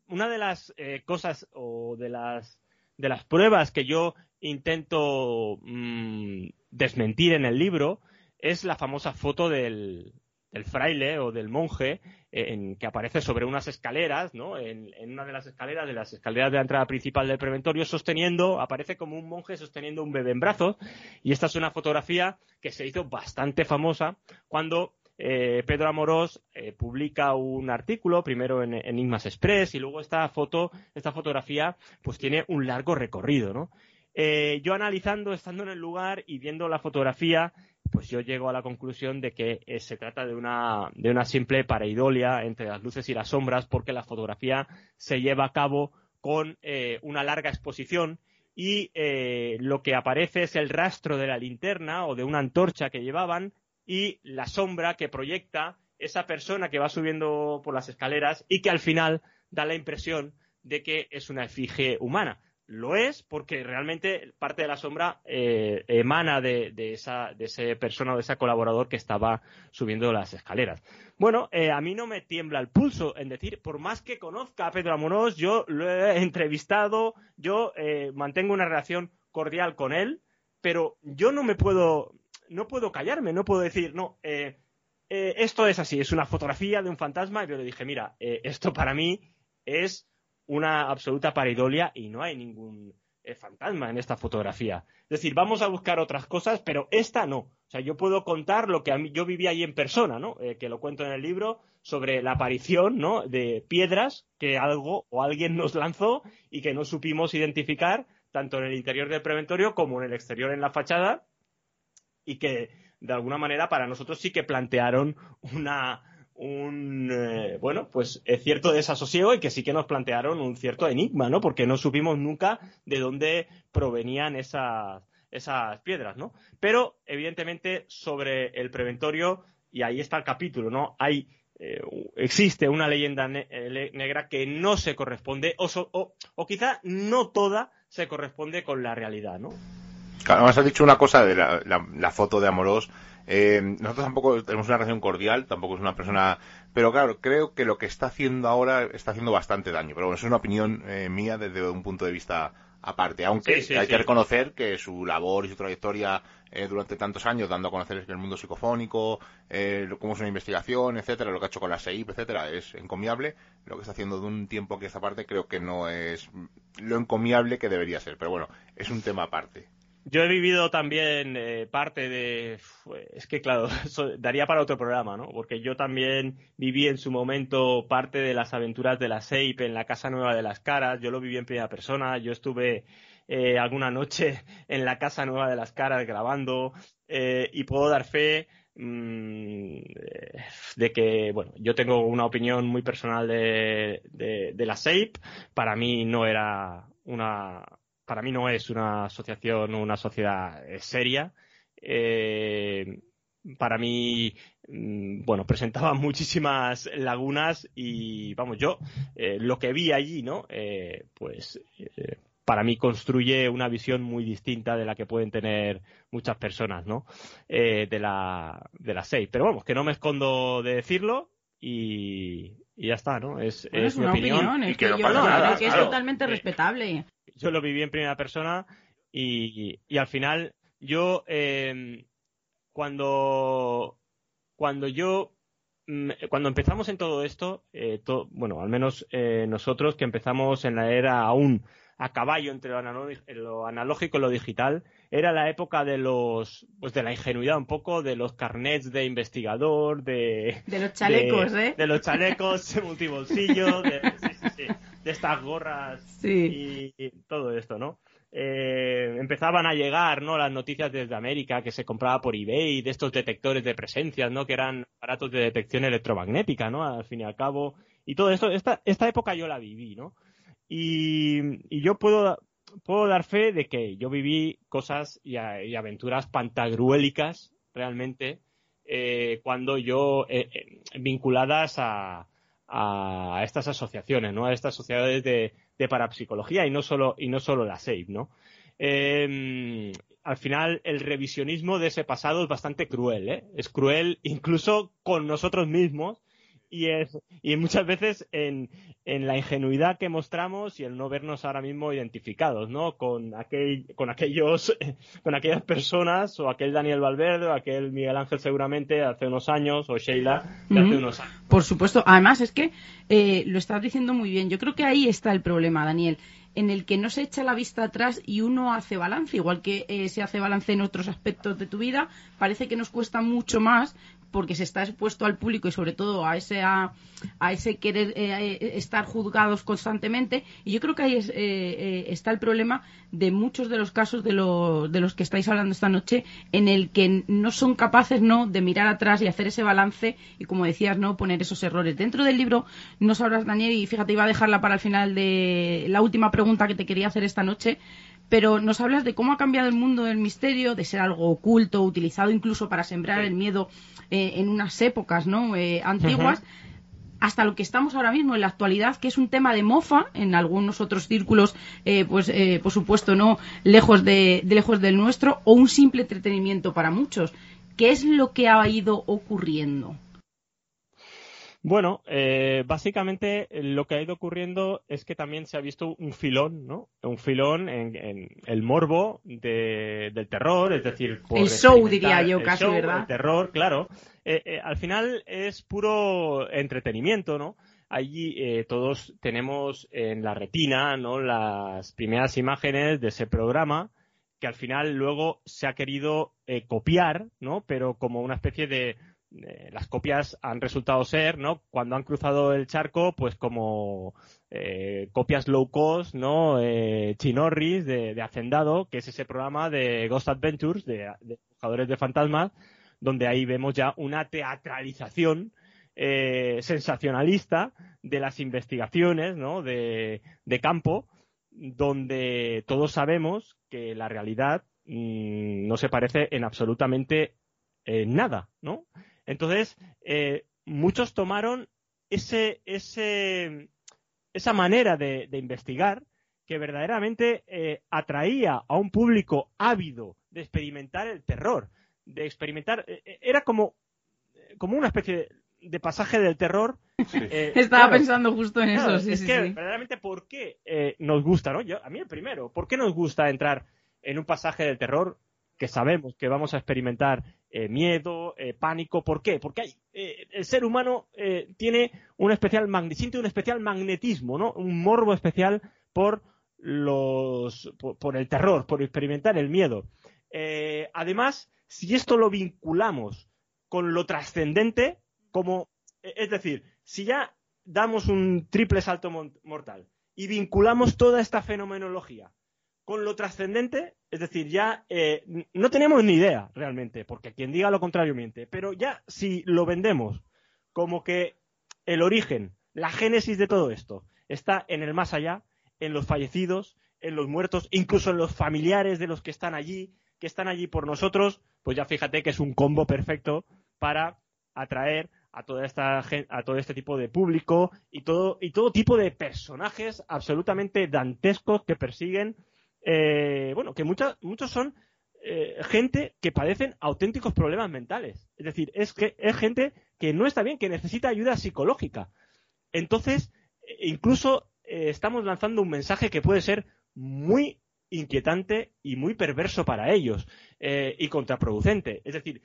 una de las cosas o de las, de las pruebas que yo intento mm, desmentir en el libro es la famosa foto del, del fraile o del monje en, que aparece sobre unas escaleras, ¿no? En, una de las escaleras, de las escaleras de la entrada principal del preventorio, sosteniendo, aparece como un monje sosteniendo un bebé en brazos. Y esta es una fotografía que se hizo bastante famosa cuando eh, Pedro Amorós eh, publica un artículo, primero en Enigmas Express, y luego esta foto, esta fotografía, pues tiene un largo recorrido, ¿no? Eh, yo analizando, estando en el lugar y viendo la fotografía, pues yo llego a la conclusión de que eh, se trata de una, de una simple pareidolia entre las luces y las sombras, porque la fotografía se lleva a cabo con eh, una larga exposición y eh, lo que aparece es el rastro de la linterna o de una antorcha que llevaban y la sombra que proyecta esa persona que va subiendo por las escaleras y que al final da la impresión de que es una efigie humana lo es porque realmente parte de la sombra eh, emana de, esa, de ese persona o de ese colaborador que estaba subiendo las escaleras. Bueno, eh, a mí no me tiembla el pulso en decir, por más que conozca a Pedro Amorós, yo lo he entrevistado, yo eh, mantengo una relación cordial con él, pero yo no me puedo, no puedo callarme, no puedo decir, no, esto es así, es una fotografía de un fantasma, y yo le dije, mira, esto para mí es una absoluta paridolia y no hay ningún eh, fantasma en esta fotografía. Es decir, vamos a buscar otras cosas, pero esta no. O sea, yo puedo contar lo que a mí, yo viví ahí en persona, ¿no? Eh, que lo cuento en el libro, sobre la aparición, ¿no? De piedras que algo o alguien nos lanzó y que no supimos identificar, tanto en el interior del preventorio como en el exterior en la fachada, y que de alguna manera para nosotros sí que plantearon una, un eh, bueno pues es cierto desasosiego y que sí que nos plantearon un cierto enigma no porque no supimos nunca de dónde provenían esas esas piedras no pero evidentemente sobre el preventorio y ahí está el capítulo no hay eh, existe una leyenda eh, negra que no se corresponde o, o, quizá no toda se corresponde con la realidad no Claro, has dicho una cosa de la, la foto de Amorós eh, nosotros tampoco tenemos una relación cordial, tampoco es una persona... Pero claro, creo que lo que está haciendo ahora está haciendo bastante daño. Pero bueno, eso es una opinión eh, mía desde un punto de vista aparte. Aunque hay que reconocer que su labor y su trayectoria eh, durante tantos años, dando a conocer el mundo psicofónico, eh, cómo es una investigación, etcétera, lo que ha hecho con la SEIP, etcétera, es encomiable. Lo que está haciendo de un tiempo que esta parte creo que no es lo encomiable que debería ser. Pero bueno, es un tema aparte. Yo he vivido también eh, parte de... Es que, claro, [laughs] daría para otro programa, ¿no? Porque yo también viví en su momento parte de las aventuras de la SEIP en la Casa Nueva de las Caras. Yo lo viví en primera persona. Yo estuve eh, alguna noche [laughs] en la Casa Nueva de las Caras grabando eh, y puedo dar fe mm, de que, bueno, yo tengo una opinión muy personal de, de la SEIP. Para mí no era una para mí no es una asociación una sociedad eh, seria. Eh, para mí, mm, bueno, [laughs] presentaba muchísimas lagunas y, vamos, yo eh, lo que vi allí, ¿no? pues para mí construye una visión muy distinta de la que pueden tener muchas personas, ¿no? de la de la seis. Pero vamos, que no me escondo de decirlo y, ya está, ¿no? Es, es, mi una opinión, es que, es totalmente respetable yo lo viví en primera persona y, al final yo em, cuando cuando yo mm, cuando empezamos en todo esto eh, bueno al menos eh, nosotros que empezamos en la era aún a caballo entre lo, analógico y lo digital era la época de los pues de la ingenuidad un poco de los carnets de investigador de de los chalecos de, eh de los chalecos [laughs] multibolsillo de, de estas gorras y, todo esto, ¿no? Eh, empezaban a llegar, ¿no? Las noticias desde América que se compraba por eBay, de estos detectores de presencias, ¿no? Que eran aparatos de detección electromagnética, ¿no? Al fin y al cabo. Y todo esto, esta, esta época yo la viví, ¿no? Y, yo puedo, puedo dar fe de que yo viví cosas y, aventuras pantagruélicas, realmente, eh, cuando yo, eh, vinculadas a, a estas asociaciones, ¿no? A estas sociedades de, parapsicología y no solo, y no solo la SAFE, ¿no? Em, al final, el revisionismo de ese pasado es bastante cruel, ¿eh? Es cruel incluso con nosotros mismos y, es, y muchas veces en, en, la ingenuidad que mostramos y el no vernos ahora mismo identificados, ¿no? Con, aquel, con aquellos, [laughs] con aquellas personas o aquel Daniel Valverde o aquel Miguel Ángel seguramente hace unos años o Sheila de hace unos años. Por supuesto. Además es que eh, lo estás diciendo muy bien. Yo creo que ahí está el problema, Daniel en el que no se echa la vista atrás y uno hace balance, igual que eh, se hace balance en otros aspectos de tu vida, parece que nos cuesta mucho más porque se está expuesto al público y sobre todo a ese a, ese querer eh, eh, estar juzgados constantemente. Y yo creo que ahí eh, está el problema de muchos de los casos de, de los que estáis hablando esta noche en el que no son capaces no de mirar atrás y hacer ese balance y como decías no poner esos errores. Dentro del libro no sabrás Daniel y fíjate iba a dejarla para el final de la última pregunta que te quería hacer esta noche pero nos hablas de cómo ha cambiado el mundo del misterio, de ser algo oculto, utilizado incluso para sembrar el miedo eh, en unas épocas ¿no? Eh, antiguas. hasta lo que estamos ahora mismo en la actualidad, que es un tema de mofa en algunos otros círculos, eh, pues eh, por supuesto no lejos de, lejos del nuestro, o un simple entretenimiento para muchos. ¿Qué es lo que ha ido ocurriendo? Bueno, eh, básicamente lo que ha ido ocurriendo es que también se ha visto un filón, ¿no? Un filón en, el morbo del terror, es decir, el show diría yo casi, ¿verdad? El terror, claro. Eh, eh, al final es puro entretenimiento, ¿no? Allí todos tenemos en la retina, ¿no? Las primeras imágenes de ese programa que al final luego se ha querido copiar, ¿no? Pero como una especie de eh, las copias han resultado ser, ¿no? Cuando han cruzado el charco, pues como eh, copias low cost, ¿no? Eh, chinorris de, Hacendado, que es ese programa de Ghost Adventures, de, de buscadores de fantasmas, donde ahí vemos ya una teatralización sensacionalista de las investigaciones, ¿no? De, campo, donde todos sabemos que la realidad mm, no se parece en absolutamente nada, ¿no? Entonces, eh, muchos tomaron ese, ese, esa manera de, investigar que verdaderamente eh, atraía a un público ávido de experimentar el terror, de experimentar, eh, era como, como una especie de, pasaje del terror. [laughs] Estaba pensando justo en eso. Sí, es que verdaderamente, ¿por qué nos gusta? ¿no? Yo, a mí el primero, ¿por qué nos gusta entrar en un pasaje del terror que sabemos que vamos a experimentar eh, miedo, eh, pánico. ¿Por qué? Porque eh, el ser humano tiene un especial siente un especial magnetismo, ¿no? Un morbo especial por los por, el terror, por experimentar el miedo. además, si esto lo vinculamos con lo trascendente, como es decir, si ya damos un triple salto mortal y vinculamos toda esta fenomenología con lo trascendente, es decir, ya eh, no tenemos ni idea realmente, porque quien diga lo contrario miente, pero ya si lo vendemos como que el origen, la génesis de todo esto está en el más allá, en los fallecidos, en los muertos, incluso en los familiares de los que están allí, que están allí por nosotros, pues ya fíjate que es un combo perfecto para atraer a toda esta a todo este tipo de público y todo y todo tipo de personajes absolutamente dantescos que persiguen eh, bueno, que muchos son eh, gente que padecen auténticos problemas mentales. Es decir, es que es gente que no está bien, que necesita ayuda psicológica. Entonces, eh, incluso estamos lanzando un mensaje que puede ser muy inquietante y muy perverso para ellos y contraproducente. Es decir,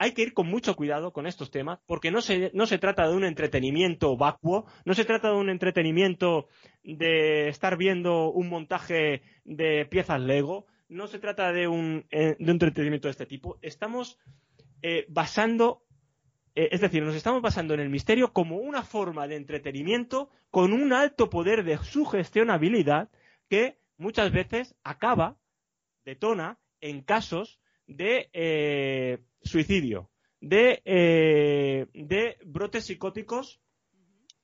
hay que ir con mucho cuidado con estos temas porque no se, no se trata de un entretenimiento vacuo, no se trata de un entretenimiento de estar viendo un montaje de piezas Lego, no se trata de un, eh, de un entretenimiento de este tipo. Estamos eh, basando, eh, es decir, nos estamos basando en el misterio como una forma de entretenimiento con un alto poder de sugestionabilidad que muchas veces acaba, detona, en casos de suicidio, de, eh, de brotes psicóticos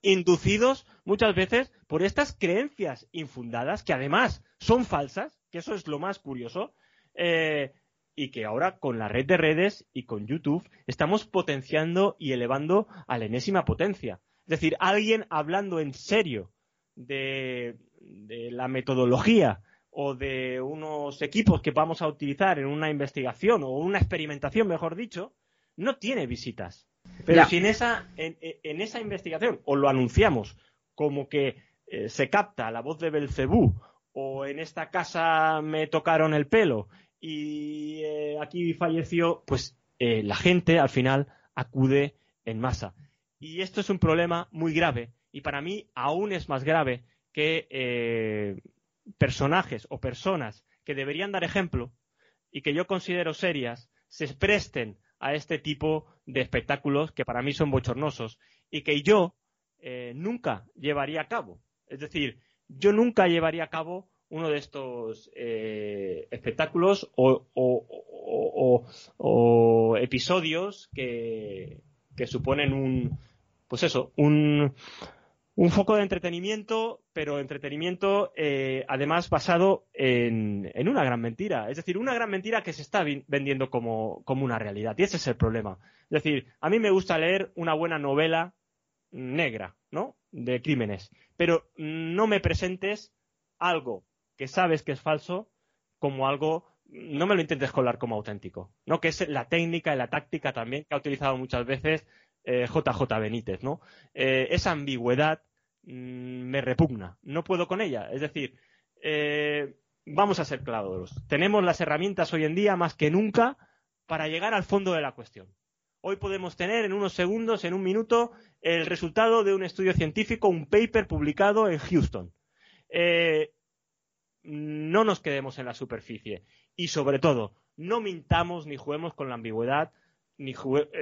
inducidos muchas veces por estas creencias infundadas, que además son falsas, que eso es lo más curioso, eh, y que ahora con la red de redes y con YouTube estamos potenciando y elevando a la enésima potencia. Es decir, alguien hablando en serio de, de la metodología o de unos equipos que vamos a utilizar en una investigación o una experimentación, mejor dicho, no tiene visitas. Pero si en esa, en, esa investigación o lo anunciamos como que eh, se capta la voz de Belcebú o en esta casa me tocaron el pelo y eh, aquí falleció, pues eh, la gente al final acude en masa. Y esto es un problema muy grave y para mí aún es más grave que personajes o personas que deberían dar ejemplo y que yo considero serias se presten a este tipo de espectáculos que para mí son bochornosos y que yo eh, nunca llevaría a cabo. Es decir, yo nunca llevaría a cabo uno de estos eh, espectáculos o, episodios que, que suponen un, pues eso, un, un foco de entretenimiento, pero entretenimiento eh, además basado en, una gran mentira. Es decir, una gran mentira que se está vendiendo como, una realidad. Y ese es el problema. Es decir, a mí me gusta leer una buena novela negra, ¿no? De crímenes. Pero no me presentes algo que sabes que es falso como algo, no me lo intentes colar como auténtico, ¿no? Que es la técnica y la táctica también que ha utilizado muchas veces JJ eh, Benítez, ¿no? Eh, esa ambigüedad mm, me repugna, no puedo con ella. Es decir, eh, vamos a ser claros, tenemos las herramientas hoy en día más que nunca para llegar al fondo de la cuestión. Hoy podemos tener en unos segundos, en un minuto, el resultado de un estudio científico, un paper publicado en Houston. no nos quedemos en la superficie y, sobre todo, no mintamos ni juguemos con la ambigüedad, ni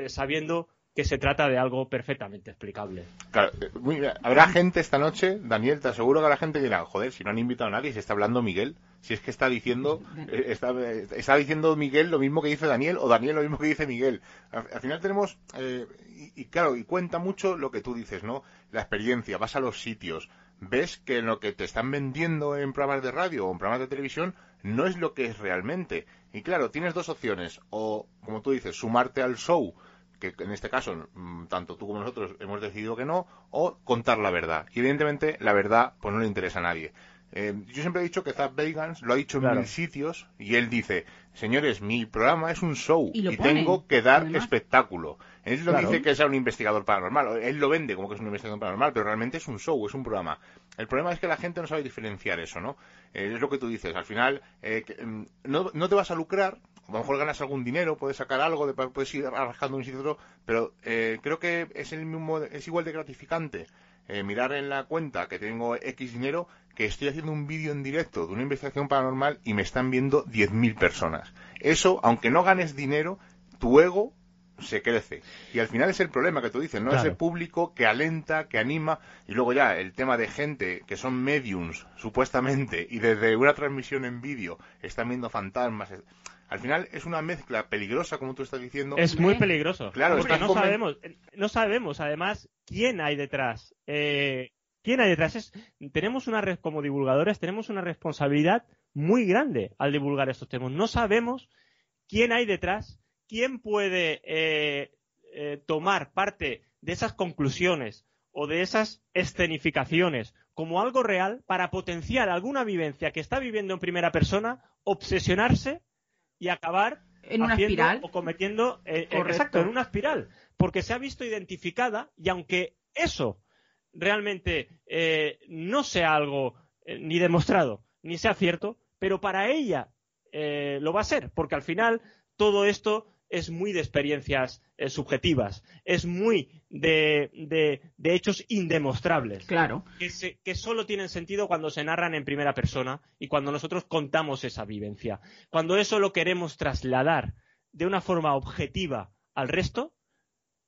sabiendo que se trata de algo perfectamente explicable. Claro, eh, habrá gente esta noche, Daniel, te aseguro que habrá gente que dirá, joder, si no han invitado a nadie, si está hablando Miguel, si es que está diciendo, eh, está, está diciendo Miguel lo mismo que dice Daniel, o Daniel lo mismo que dice Miguel. Al, final tenemos, eh, y, claro, y cuenta mucho lo que tú dices, ¿no? La experiencia, vas a los sitios, ves que lo que te están vendiendo en programas de radio o en programas de televisión no es lo que es realmente. Y claro, tienes dos opciones, o, como tú dices, sumarte al show, que en este caso mm, tanto tú como nosotros hemos decidido que no, o contar la verdad. Y evidentemente la verdad pues no le interesa a nadie. Eh, yo siempre he dicho que Zach Bagans lo ha dicho en mil sitios y él dice, señores, mi programa es un show y, tengo que dar espectáculo. Él no dice que sea un investigador paranormal, él lo vende como que es un investigador paranormal, pero realmente es un show, es un programa. El problema es que la gente no sabe diferenciar eso, ¿no? Eh, es lo que tú dices, al final eh, mm, no, no te vas a lucrar a lo mejor ganas algún dinero, puedes sacar algo, puedes ir arrascando un sitio otro, pero eh, creo que es el mismo, es igual de gratificante eh, mirar en la cuenta que tengo X dinero que estoy haciendo un vídeo en directo de una investigación paranormal y me están viendo 10.000 personas. Eso, aunque no ganes dinero, tu ego se crece. Y al final es el problema que tú dices, ¿no? Ese público que alenta, que anima, y luego ya el tema de gente que son mediums, supuestamente, y desde una transmisión en vídeo están viendo fantasmas. Al final es una mezcla peligrosa, como tú estás diciendo. Es muy peligroso. Claro, porque no sabemos, no sabemos además quién hay detrás. Eh, ¿Quién hay detrás? tenemos una red como divulgadores, tenemos una responsabilidad muy grande al divulgar estos temas. No sabemos quién hay detrás, quién puede eh, eh, tomar parte de esas conclusiones o de esas escenificaciones como algo real para potenciar alguna vivencia que está viviendo en primera persona, obsesionarse y acabar en una espiral. o cometiendo eh, eh, exacto en una espiral porque se ha visto identificada y aunque eso realmente eh, no sea algo ni demostrado ni sea cierto pero para ella lo va a ser porque al final todo esto es muy de experiencias eh, subjetivas, es muy de, de, hechos indemostrables. Claro. Que, que solo tienen sentido cuando se narran en primera persona y cuando nosotros contamos esa vivencia. Cuando eso lo queremos trasladar de una forma objetiva al resto,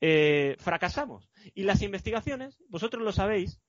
eh, fracasamos. Y las investigaciones, vosotros lo sabéis,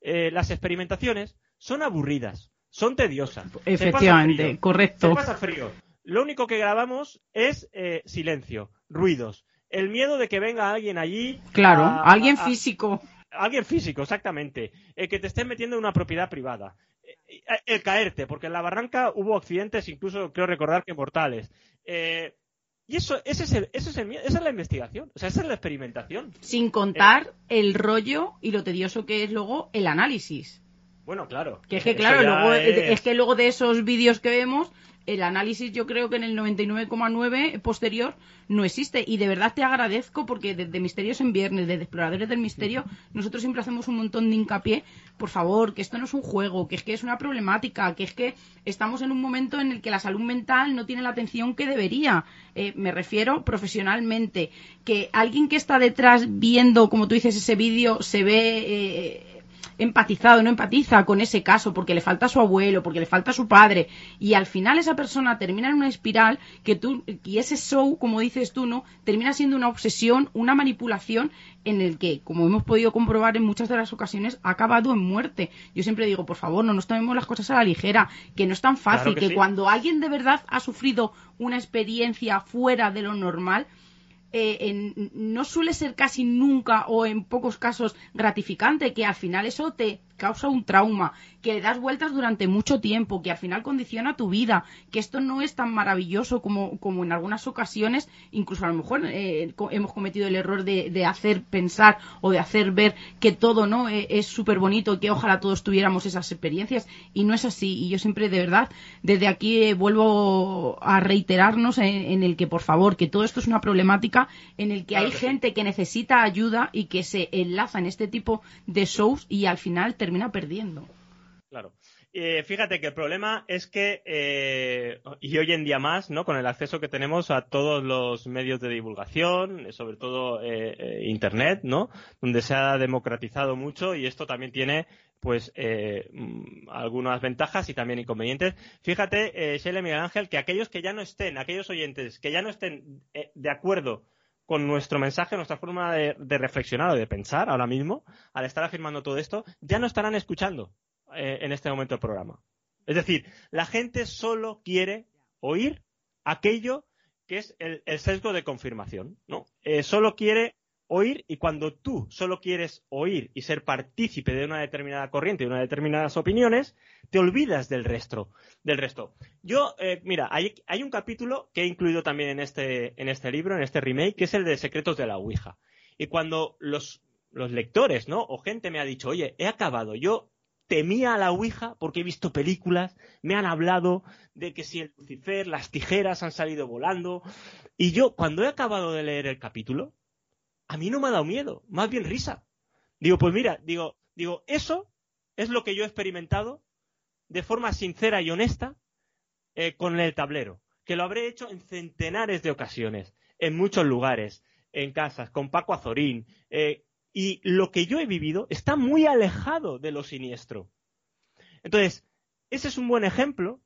eh, las experimentaciones son aburridas, son tediosas. Efectivamente, correcto. Se pasa frío lo único que grabamos es eh, silencio, ruidos. El miedo de que venga alguien allí. Claro, alguien físico. alguien físico, exactamente. El que te esté metiendo en una propiedad privada. Eh, eh, el caerte, porque en la barranca hubo accidentes, incluso creo recordar que mortales. y eso, ese es el, esa es la investigación, o sea, esa es la experimentación. Sin contar el rollo y lo tedioso que es luego el análisis. Bueno, claro. Que es que, claro, luego, es que luego de esos vídeos que vemos, el análisis yo creo que en el 99,9 posterior no existe. Y de verdad te agradezco porque desde Misterios en Viernes, desde Exploradores del Misterio, nosotros siempre hacemos un montón de hincapié, por favor, que esto no es un juego, que es que es una problemática, que es que estamos en un momento en el que la salud mental no tiene la atención que debería. Eh, me refiero profesionalmente, que alguien que está detrás viendo, como tú dices, ese vídeo, se ve... Eh, empatizado, no empatiza con ese caso porque le falta su abuelo, porque le falta su padre y al final esa persona termina en una espiral que tú y ese show, como dices tú, no, termina siendo una obsesión, una manipulación en el que, como hemos podido comprobar en muchas de las ocasiones, ha acabado en muerte. Yo siempre digo, por favor, no nos tomemos las cosas a la ligera, que no es tan fácil, que, cuando alguien de verdad ha sufrido una experiencia fuera de lo normal, eh, no suele ser casi nunca o en pocos casos gratificante, que al final eso te, causa un trauma, que le das vueltas durante mucho tiempo, que al final condiciona tu vida, que esto no es tan maravilloso como, como en algunas ocasiones, incluso a lo mejor eh, hemos cometido el error de, de, hacer pensar o de hacer ver que todo no eh, es súper bonito que ojalá todos tuviéramos esas experiencias y no es así. Y yo siempre, de verdad, desde aquí eh, vuelvo a reiterarnos en, el que, por favor, que todo esto es una problemática en el que hay gente que necesita ayuda y que se enlaza en este tipo de shows y al final termina perdiendo. Claro. Eh, fíjate que el problema es que, eh, y hoy en día más, ¿no? Con el acceso que tenemos a todos los medios de divulgación, sobre todo eh, Internet, ¿no? Donde se ha democratizado mucho y esto también tiene, pues, mm, algunas ventajas y también inconvenientes. Fíjate, eh, Miguel Ángel, que aquellos que ya no estén, aquellos oyentes que ya no estén de acuerdo con nuestro mensaje, nuestra forma de, reflexionar o de pensar ahora mismo, al estar afirmando todo esto, ya no estarán escuchando eh, en este momento del programa. Es decir, la gente solo quiere oír aquello que es el, sesgo de confirmación, ¿no? Eh, solo quiere oír y cuando tú solo quieres oír y ser partícipe de una determinada corriente, de unas determinadas opiniones, te olvidas del resto. Del resto. Yo, eh, mira, hay, hay, un capítulo que he incluido también en este, en este libro, en este remake, que es el de Secretos de la Ouija. Y cuando los, los lectores, ¿no? O gente me ha dicho, oye, he acabado, yo temía a la Ouija porque he visto películas, me han hablado de que si el Lucifer, las tijeras han salido volando. Y yo, cuando he acabado de leer el capítulo, a mí no me ha dado miedo, más bien risa. Digo, pues mira, digo, digo, eso es lo que yo he experimentado de forma sincera y honesta eh, con el tablero, que lo habré hecho en centenares de ocasiones, en muchos lugares, en casas, con Paco Azorín, eh, y lo que yo he vivido está muy alejado de lo siniestro. Entonces, ese es un buen ejemplo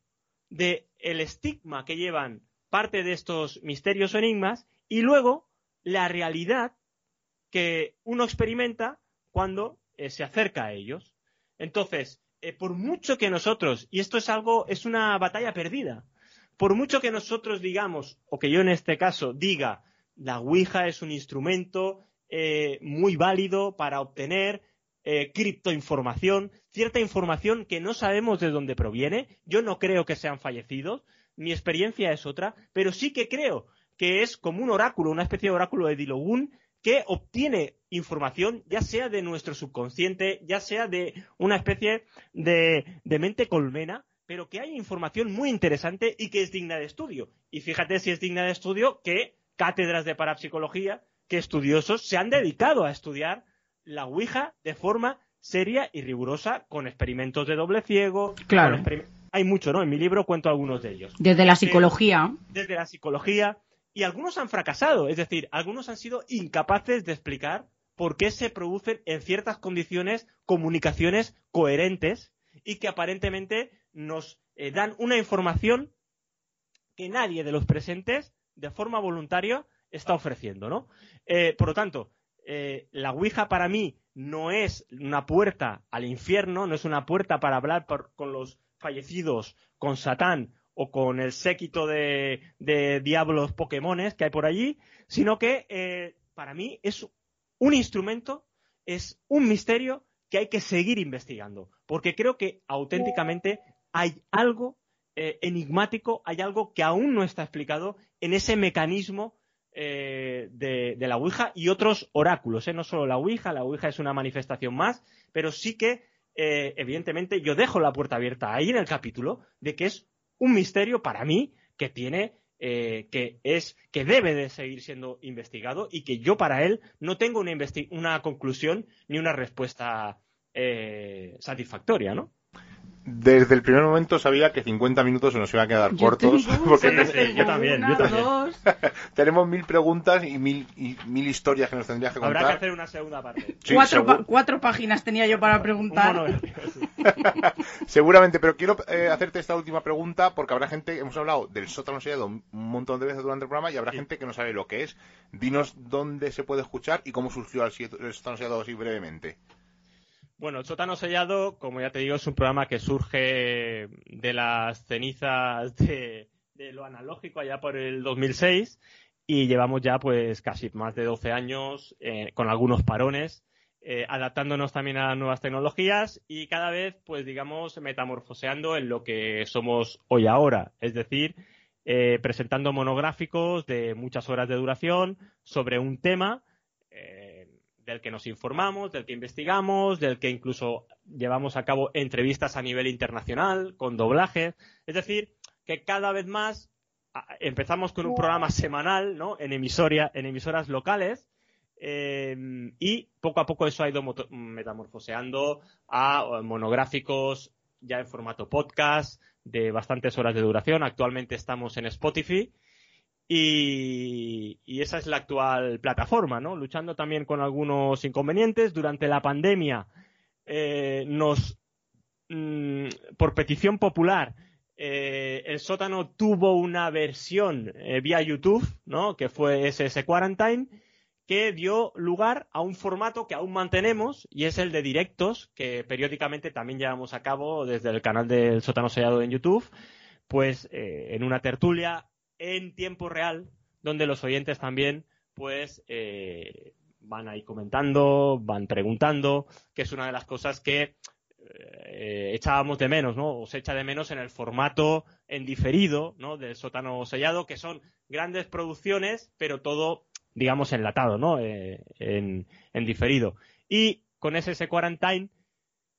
de el estigma que llevan parte de estos misterios o enigmas y luego la realidad que uno experimenta cuando eh, se acerca a ellos. Entonces, eh, por mucho que nosotros, y esto es algo, es una batalla perdida, por mucho que nosotros digamos, o que yo en este caso diga, la Ouija es un instrumento eh, muy válido para obtener eh, criptoinformación, cierta información que no sabemos de dónde proviene. Yo no creo que sean fallecidos, mi experiencia es otra, pero sí que creo que es como un oráculo, una especie de oráculo de Dilogun que obtiene información, ya sea de nuestro subconsciente, ya sea de una especie de, de mente colmena, pero que hay información muy interesante y que es digna de estudio. Y fíjate si es digna de estudio que cátedras de parapsicología que estudiosos se han dedicado a estudiar la Ouija de forma seria y rigurosa con experimentos de doble ciego. Claro. Hay mucho, ¿no? En mi libro cuento algunos de ellos. Desde la psicología. desde la psicología. Y algunos han fracasado, es decir, algunos han sido incapaces de explicar por qué se producen en ciertas condiciones comunicaciones coherentes y que aparentemente nos eh, dan una información que nadie de los presentes, de forma voluntaria, está ofreciendo, ¿no? Eh, por lo tanto, eh, la Ouija para mí no es una puerta al infierno, no es una puerta para hablar con los fallecidos, con Satán o con el séquito de, diablos Pokémones que hay por allí, sino que eh, para mí es un instrumento, es un misterio que hay que seguir investigando, porque creo que auténticamente hay algo enigmático, hay algo que aún no está explicado en ese mecanismo eh, de, la Ouija y otros oráculos, ¿eh? no solo la Ouija, la Ouija es una manifestación más, pero sí que, eh, evidentemente, yo dejo la puerta abierta ahí en el capítulo de que es un misterio para mí que tiene, que es, que debe de seguir siendo investigado y que yo para él no tengo una, una conclusión ni una respuesta satisfactoria, ¿no? Desde el primer momento sabía que 50 minutos se nos iban a quedar cortos. [laughs] Porque yo también, yo también. [laughs] tenemos mil preguntas y mil, y mil historias que nos tendrías que contar. Habrá que hacer una segunda parte. cuatro, páginas tenía yo para preguntar. [laughs] Seguramente, pero quiero eh, hacerte esta última pregunta porque habrá gente, hemos hablado del sótano sellado un montón de veces durante el programa y habrá gente que no sabe lo que es. Dinos dónde se puede escuchar y cómo surgió el sótano sellado así brevemente. Bueno, el sótano sellado, como ya te digo, es un programa que surge de las cenizas de, lo analógico allá por el 2006 y llevamos ya pues casi más de 12 años eh, con algunos parones eh, adaptándonos también a nuevas tecnologías y cada vez, pues digamos, metamorfoseando en lo que somos hoy ahora. Es decir, eh, presentando monográficos de muchas horas de duración sobre un tema del que nos informamos, del que investigamos, del que incluso llevamos a cabo entrevistas a nivel internacional, con doblaje. Es decir, que cada vez más empezamos con un programa semanal, ¿no? En, emisoria, en emisoras locales eh, y poco a poco eso ha ido metamorfoseando a monográficos ya en formato podcast de bastantes horas de duración. Actualmente estamos en Spotify y, esa es la actual plataforma, ¿no? Luchando también con algunos inconvenientes. Durante la pandemia eh, nos, mm, por petición popular, eh, el sótano tuvo una versión vía YouTube, ¿no? Que fue SS Quarantine que dio lugar a un formato que aún mantenemos y es el de directos que periódicamente también llevamos a cabo desde el canal del sótano sellado en YouTube, pues eh, en una tertulia en tiempo real donde los oyentes también pues eh, van ahí comentando, van preguntando, que es una de las cosas que eh, echábamos de menos, ¿no? O se echa de menos en el formato en diferido. Del sótano sellado, que son grandes producciones, pero todo digamos, enlatado, ¿no? Eh, en, diferido. Y con ese Quarantine,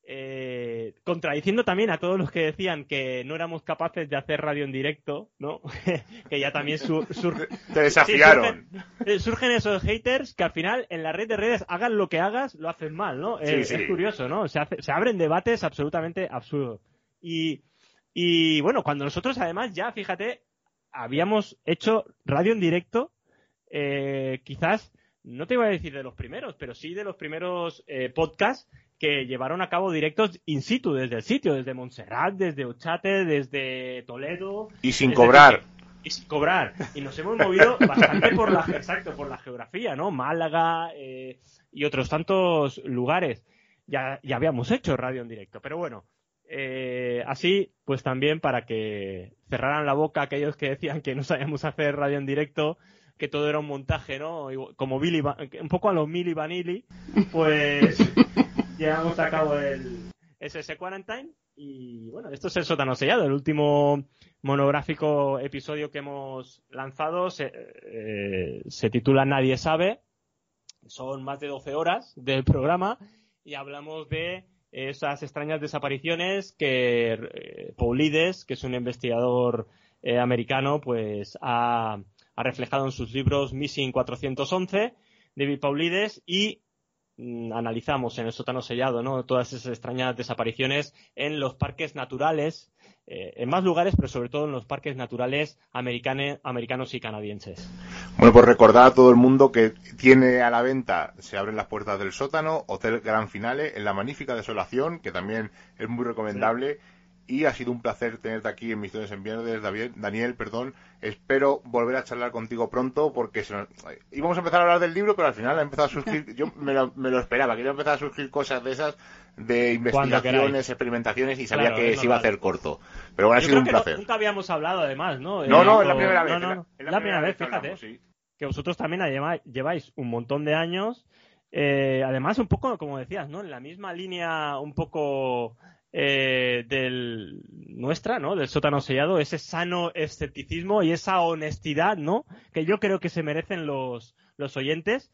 eh, contradiciendo también a todos los que decían que no éramos capaces de hacer radio en directo, ¿no? [laughs] que ya también surgen... Te desafiaron. Eh, surgen, esos haters que al final en la red de redes hagan lo que hagas, lo hacen mal, ¿no? Es curioso, ¿no? Se, se abren debates absolutamente absurdos. Y, y bueno, cuando nosotros además ya, fíjate, habíamos hecho radio en directo eh, quizás, no te iba a decir de los primeros, pero sí de los primeros eh, podcasts que llevaron a cabo directos in situ desde el sitio, desde Montserrat, desde Ochate, desde Toledo. Y sin cobrar. y sin cobrar. Y nos hemos movido bastante por la, exacto, por la geografía, ¿no? Málaga eh, y otros tantos lugares. Ya, ya habíamos hecho radio en directo, pero bueno. así, pues también para que cerraran la boca aquellos que decían que no sabíamos hacer radio en directo, que todo era un montaje, ¿no? Como Billy, un poco a los Milli Vanilli, pues llevamos a cabo el SS Quarantine y bueno, esto es el sótano sellado, el último monográfico episodio que hemos lanzado. Se, eh, se titula Nadie sabe, son más de 12 horas del programa y hablamos de esas extrañas desapariciones que eh, Paulides, que es un investigador eh, americano, pues ha, ha reflejado en sus libros Missing 411, David Paulides, y analizamos en el sótano sellado ¿no? todas esas extrañas desapariciones en los parques naturales, eh, en más lugares, pero sobre todo en los parques naturales americanos y canadienses. Bueno, pues recordar a todo el mundo que tiene a la venta, se abren las puertas del sótano, Hotel Gran Finale, en la magnífica desolación, que también es muy recomendable y ha sido un placer tenerte aquí en Misiones en Viernes, David, Daniel, perdón. Espero volver a charlar contigo pronto porque íbamos a empezar a hablar del libro, pero al final ha empezado a surgir, [laughs] yo me lo, me lo esperaba, que iba a empezar a surgir cosas de esas, de investigaciones, experimentaciones y sabía que se iba a hacer corto. Pero bueno, ha sido un placer. nunca habíamos hablado además, ¿no? No, no, es la primera vez. No, la, primera, vez, fíjate. Que vosotros también lleváis un montón de años. Eh, además, un poco, como decías, ¿no? En la misma línea un poco eh, del nuestra, ¿no? Del sótano sellado, ese sano escepticismo y esa honestidad, ¿no? Que yo creo que se merecen los, los oyentes.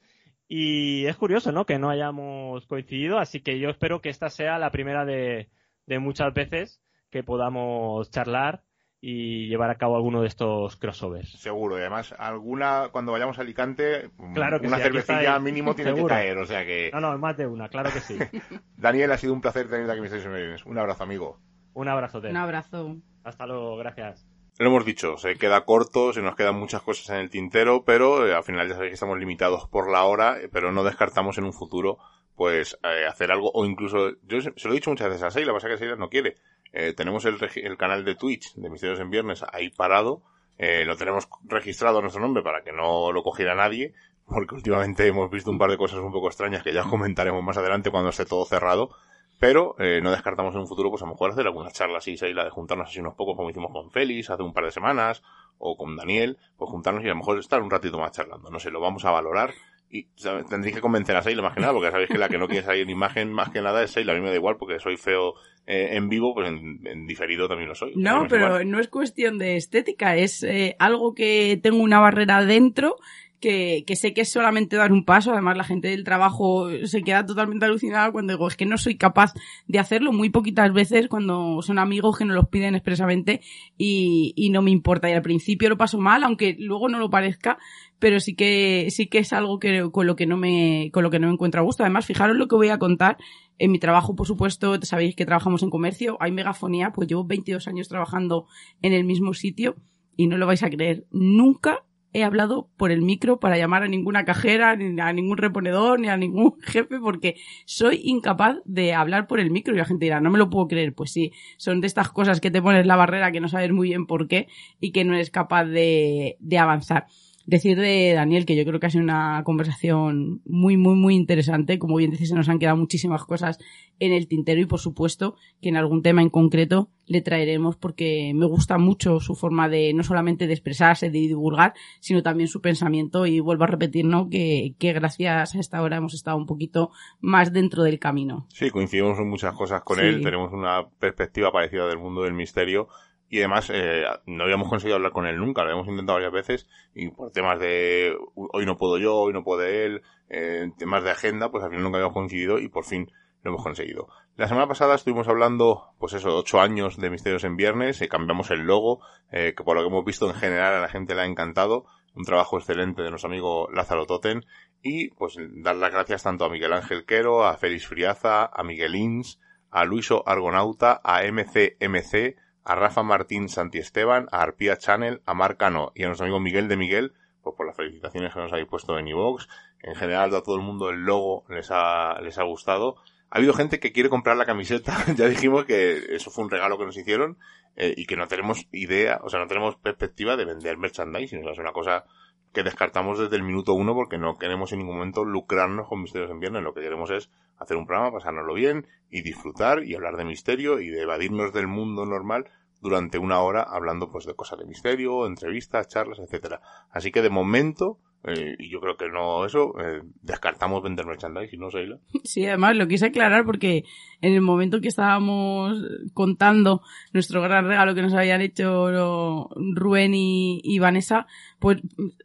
Y es curioso, ¿no? Que no hayamos coincidido, así que yo espero que esta sea la primera de, de muchas veces que podamos charlar y llevar a cabo alguno de estos crossovers. Seguro, y además alguna, cuando vayamos a Alicante, una cervecilla mínimo tiene que caer, o sea que... No, no, más de una, claro que sí. [laughs] Daniel, ha sido un placer tenerte aquí en Un abrazo, amigo. Un abrazo, Un abrazo. Hasta luego, gracias. Lo hemos dicho, se queda corto, se nos quedan muchas cosas en el tintero, pero eh, al final ya sabéis que estamos limitados por la hora, eh, pero no descartamos en un futuro pues eh, hacer algo o incluso yo se, lo he dicho muchas veces a Seila, pasa es que Seila no quiere eh, tenemos el, el, canal de Twitch de Misterios en Viernes ahí parado. Eh, lo tenemos registrado a nuestro nombre para que no lo cogiera nadie, porque últimamente hemos visto un par de cosas un poco extrañas que ya comentaremos más adelante cuando esté todo cerrado. Pero eh, no descartamos en un futuro, pues a lo mejor hacer alguna charla así, la de juntarnos así unos pocos, como hicimos con Félix hace un par de semanas, o con Daniel, pues juntarnos y a lo mejor estar un ratito más charlando. No sé, lo vamos a valorar y tendréis que convencer a Seila más que nada, porque sabéis que la que no quiere salir en imagen más que nada es Seila. A mí me da igual porque soy feo eh, en vivo, pues en, diferido también lo soy. No, pero no es cuestión de estética, es eh, algo que tengo una barrera dentro que, que, sé que es solamente dar un paso. Además, la gente del trabajo se queda totalmente alucinada cuando digo, es que no soy capaz de hacerlo muy poquitas veces cuando son amigos que nos los piden expresamente y, y no me importa. Y al principio lo paso mal, aunque luego no lo parezca, pero sí que, sí que es algo que, con lo que no me, con lo que no me encuentro a gusto. Además, fijaros lo que voy a contar. En mi trabajo, por supuesto, sabéis que trabajamos en comercio, hay megafonía, pues llevo 22 años trabajando en el mismo sitio y no lo vais a creer. Nunca he hablado por el micro para llamar a ninguna cajera, ni a ningún reponedor, ni a ningún [laughs] jefe, porque soy incapaz de hablar por el micro. Y la gente dirá, no me lo puedo creer. Pues sí, son de estas cosas que te pones la barrera que no sabes muy bien por qué y que no eres capaz de, de avanzar decir de Daniel que yo creo que ha sido una conversación muy, muy, muy interesante. Como bien dices, se nos han quedado muchísimas cosas en el tintero y por supuesto que en algún tema en concreto le traeremos porque me gusta mucho su forma de no solamente de expresarse, de divulgar, sino también su pensamiento y vuelvo a repetir, ¿no? Que, que gracias a esta hora hemos estado un poquito más dentro del camino. Sí, coincidimos en muchas cosas con él, tenemos una perspectiva parecida del mundo del misterio y además eh, no habíamos conseguido hablar con él nunca, lo habíamos intentado varias veces y por temas de hoy no puedo yo, hoy no puede él, eh, temas de agenda, pues al final nunca habíamos conseguido y por fin lo hemos conseguido. La semana pasada estuvimos hablando, pues eso, ocho años de Misterios en Viernes, eh, cambiamos el logo, eh, que por lo que hemos visto en general a la gente le ha encantado, un trabajo excelente de nuestro amigo Lázaro Toten, y pues dar las gracias tanto a Miguel Ángel Quero, a Félix Friaza, a Miguel Ins, a Luiso Argonauta, a MCMC, a Rafa Martín Santiesteban, a Arpía Channel, a Marcano y a nuestro amigo Miguel de Miguel, pues por las felicitaciones que nos habéis puesto en iVox. En general a todo el mundo el logo les ha, les ha gustado. Ha habido gente que quiere comprar la camiseta, [laughs] ya dijimos que eso fue un regalo que nos hicieron eh, y que no tenemos idea, o sea, no tenemos perspectiva de vender merchandising, o sea, es una cosa que descartamos desde el minuto uno porque no queremos en ningún momento lucrarnos con Misterios en Viernes, lo que queremos es hacer un programa, pasárnoslo bien y disfrutar y hablar de misterio y de evadirnos del mundo normal durante una hora hablando pues de cosas de misterio, entrevistas, charlas, etcétera. Así que de momento eh, y yo creo que no, eso, eh, descartamos vender merchandising, ¿no, Seila? [laughs] Sí, además lo quise aclarar porque en el momento que estábamos contando nuestro gran regalo que nos habían hecho Rubén y, y, Vanessa, pues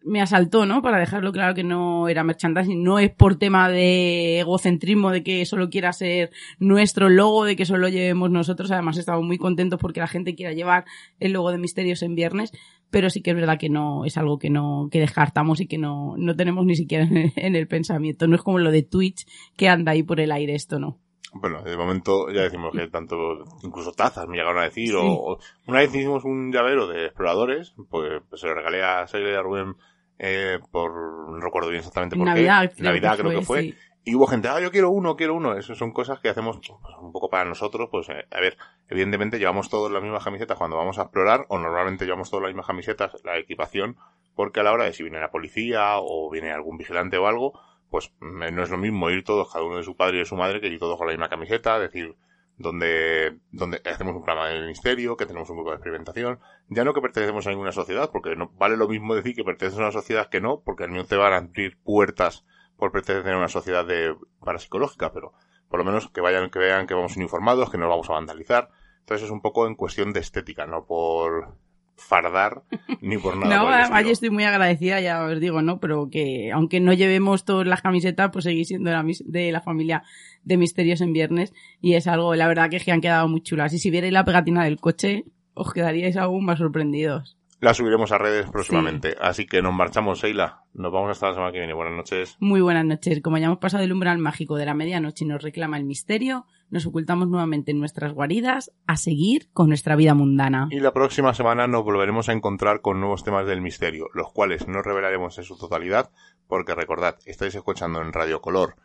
me asaltó, ¿no? Para dejarlo claro que no era merchandising, no es por tema de egocentrismo, de que solo quiera ser nuestro logo, de que solo llevemos nosotros, además estamos muy contentos porque la gente quiera llevar el logo de Misterios en viernes, pero sí que es verdad que no es algo que no que descartamos y que no, no tenemos ni siquiera en el, pensamiento. No es como lo de Twitch que anda ahí por el aire, esto no. Bueno, de momento ya decimos que tanto, incluso tazas me llegaron a decir, o, una vez hicimos un llavero de exploradores, pues, se lo regalé a Seile y a Rubén eh, por, no recuerdo bien exactamente por Navidad, qué. Navidad creo que fue. Y hubo gente, ah, yo quiero uno, quiero uno. Eso son cosas que hacemos pues, un poco para nosotros. Pues, eh, a ver, evidentemente llevamos todos las mismas camisetas cuando vamos a explorar, o normalmente llevamos todas las mismas camisetas, la equipación, porque a la hora de si viene la policía o viene algún vigilante o algo, pues mm, no es lo mismo ir todos, cada uno de su padre y de su madre, que ir todos con la misma camiseta, decir, donde, donde hacemos un programa de ministerio, que tenemos un grupo de experimentación, ya no que pertenecemos a ninguna sociedad, porque no vale lo mismo decir que perteneces a una sociedad que no, porque al menos te van a abrir puertas por pertenecer a una sociedad de parapsicológica, pero por lo menos que vayan, que vean que vamos informados, que no vamos a vandalizar. Entonces es un poco en cuestión de estética, no por fardar [laughs] ni por nada. No, yo estoy muy agradecida, ya os digo, ¿no? Pero que aunque no llevemos todas las camisetas, pues seguís siendo de la, de la familia de Misterios en Viernes y es algo, la verdad, que, que han quedado muy chulas. Y si vierais la pegatina del coche, os quedaríais aún más sorprendidos. La subiremos a redes próximamente. Así que nos marchamos, Seila. Nos vamos hasta la semana que viene. Buenas noches. Muy buenas noches. Como ya hemos pasado el umbral mágico de la medianoche y nos reclama el misterio, nos ocultamos nuevamente en nuestras guaridas a seguir con nuestra vida mundana. Y la próxima semana nos volveremos a encontrar con nuevos temas del misterio, los cuales no revelaremos en su totalidad, porque recordad, estáis escuchando en Radio Color,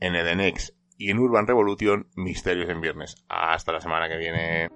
en Edenex y en Urban Revolution Misterios en Viernes. Hasta la semana que viene.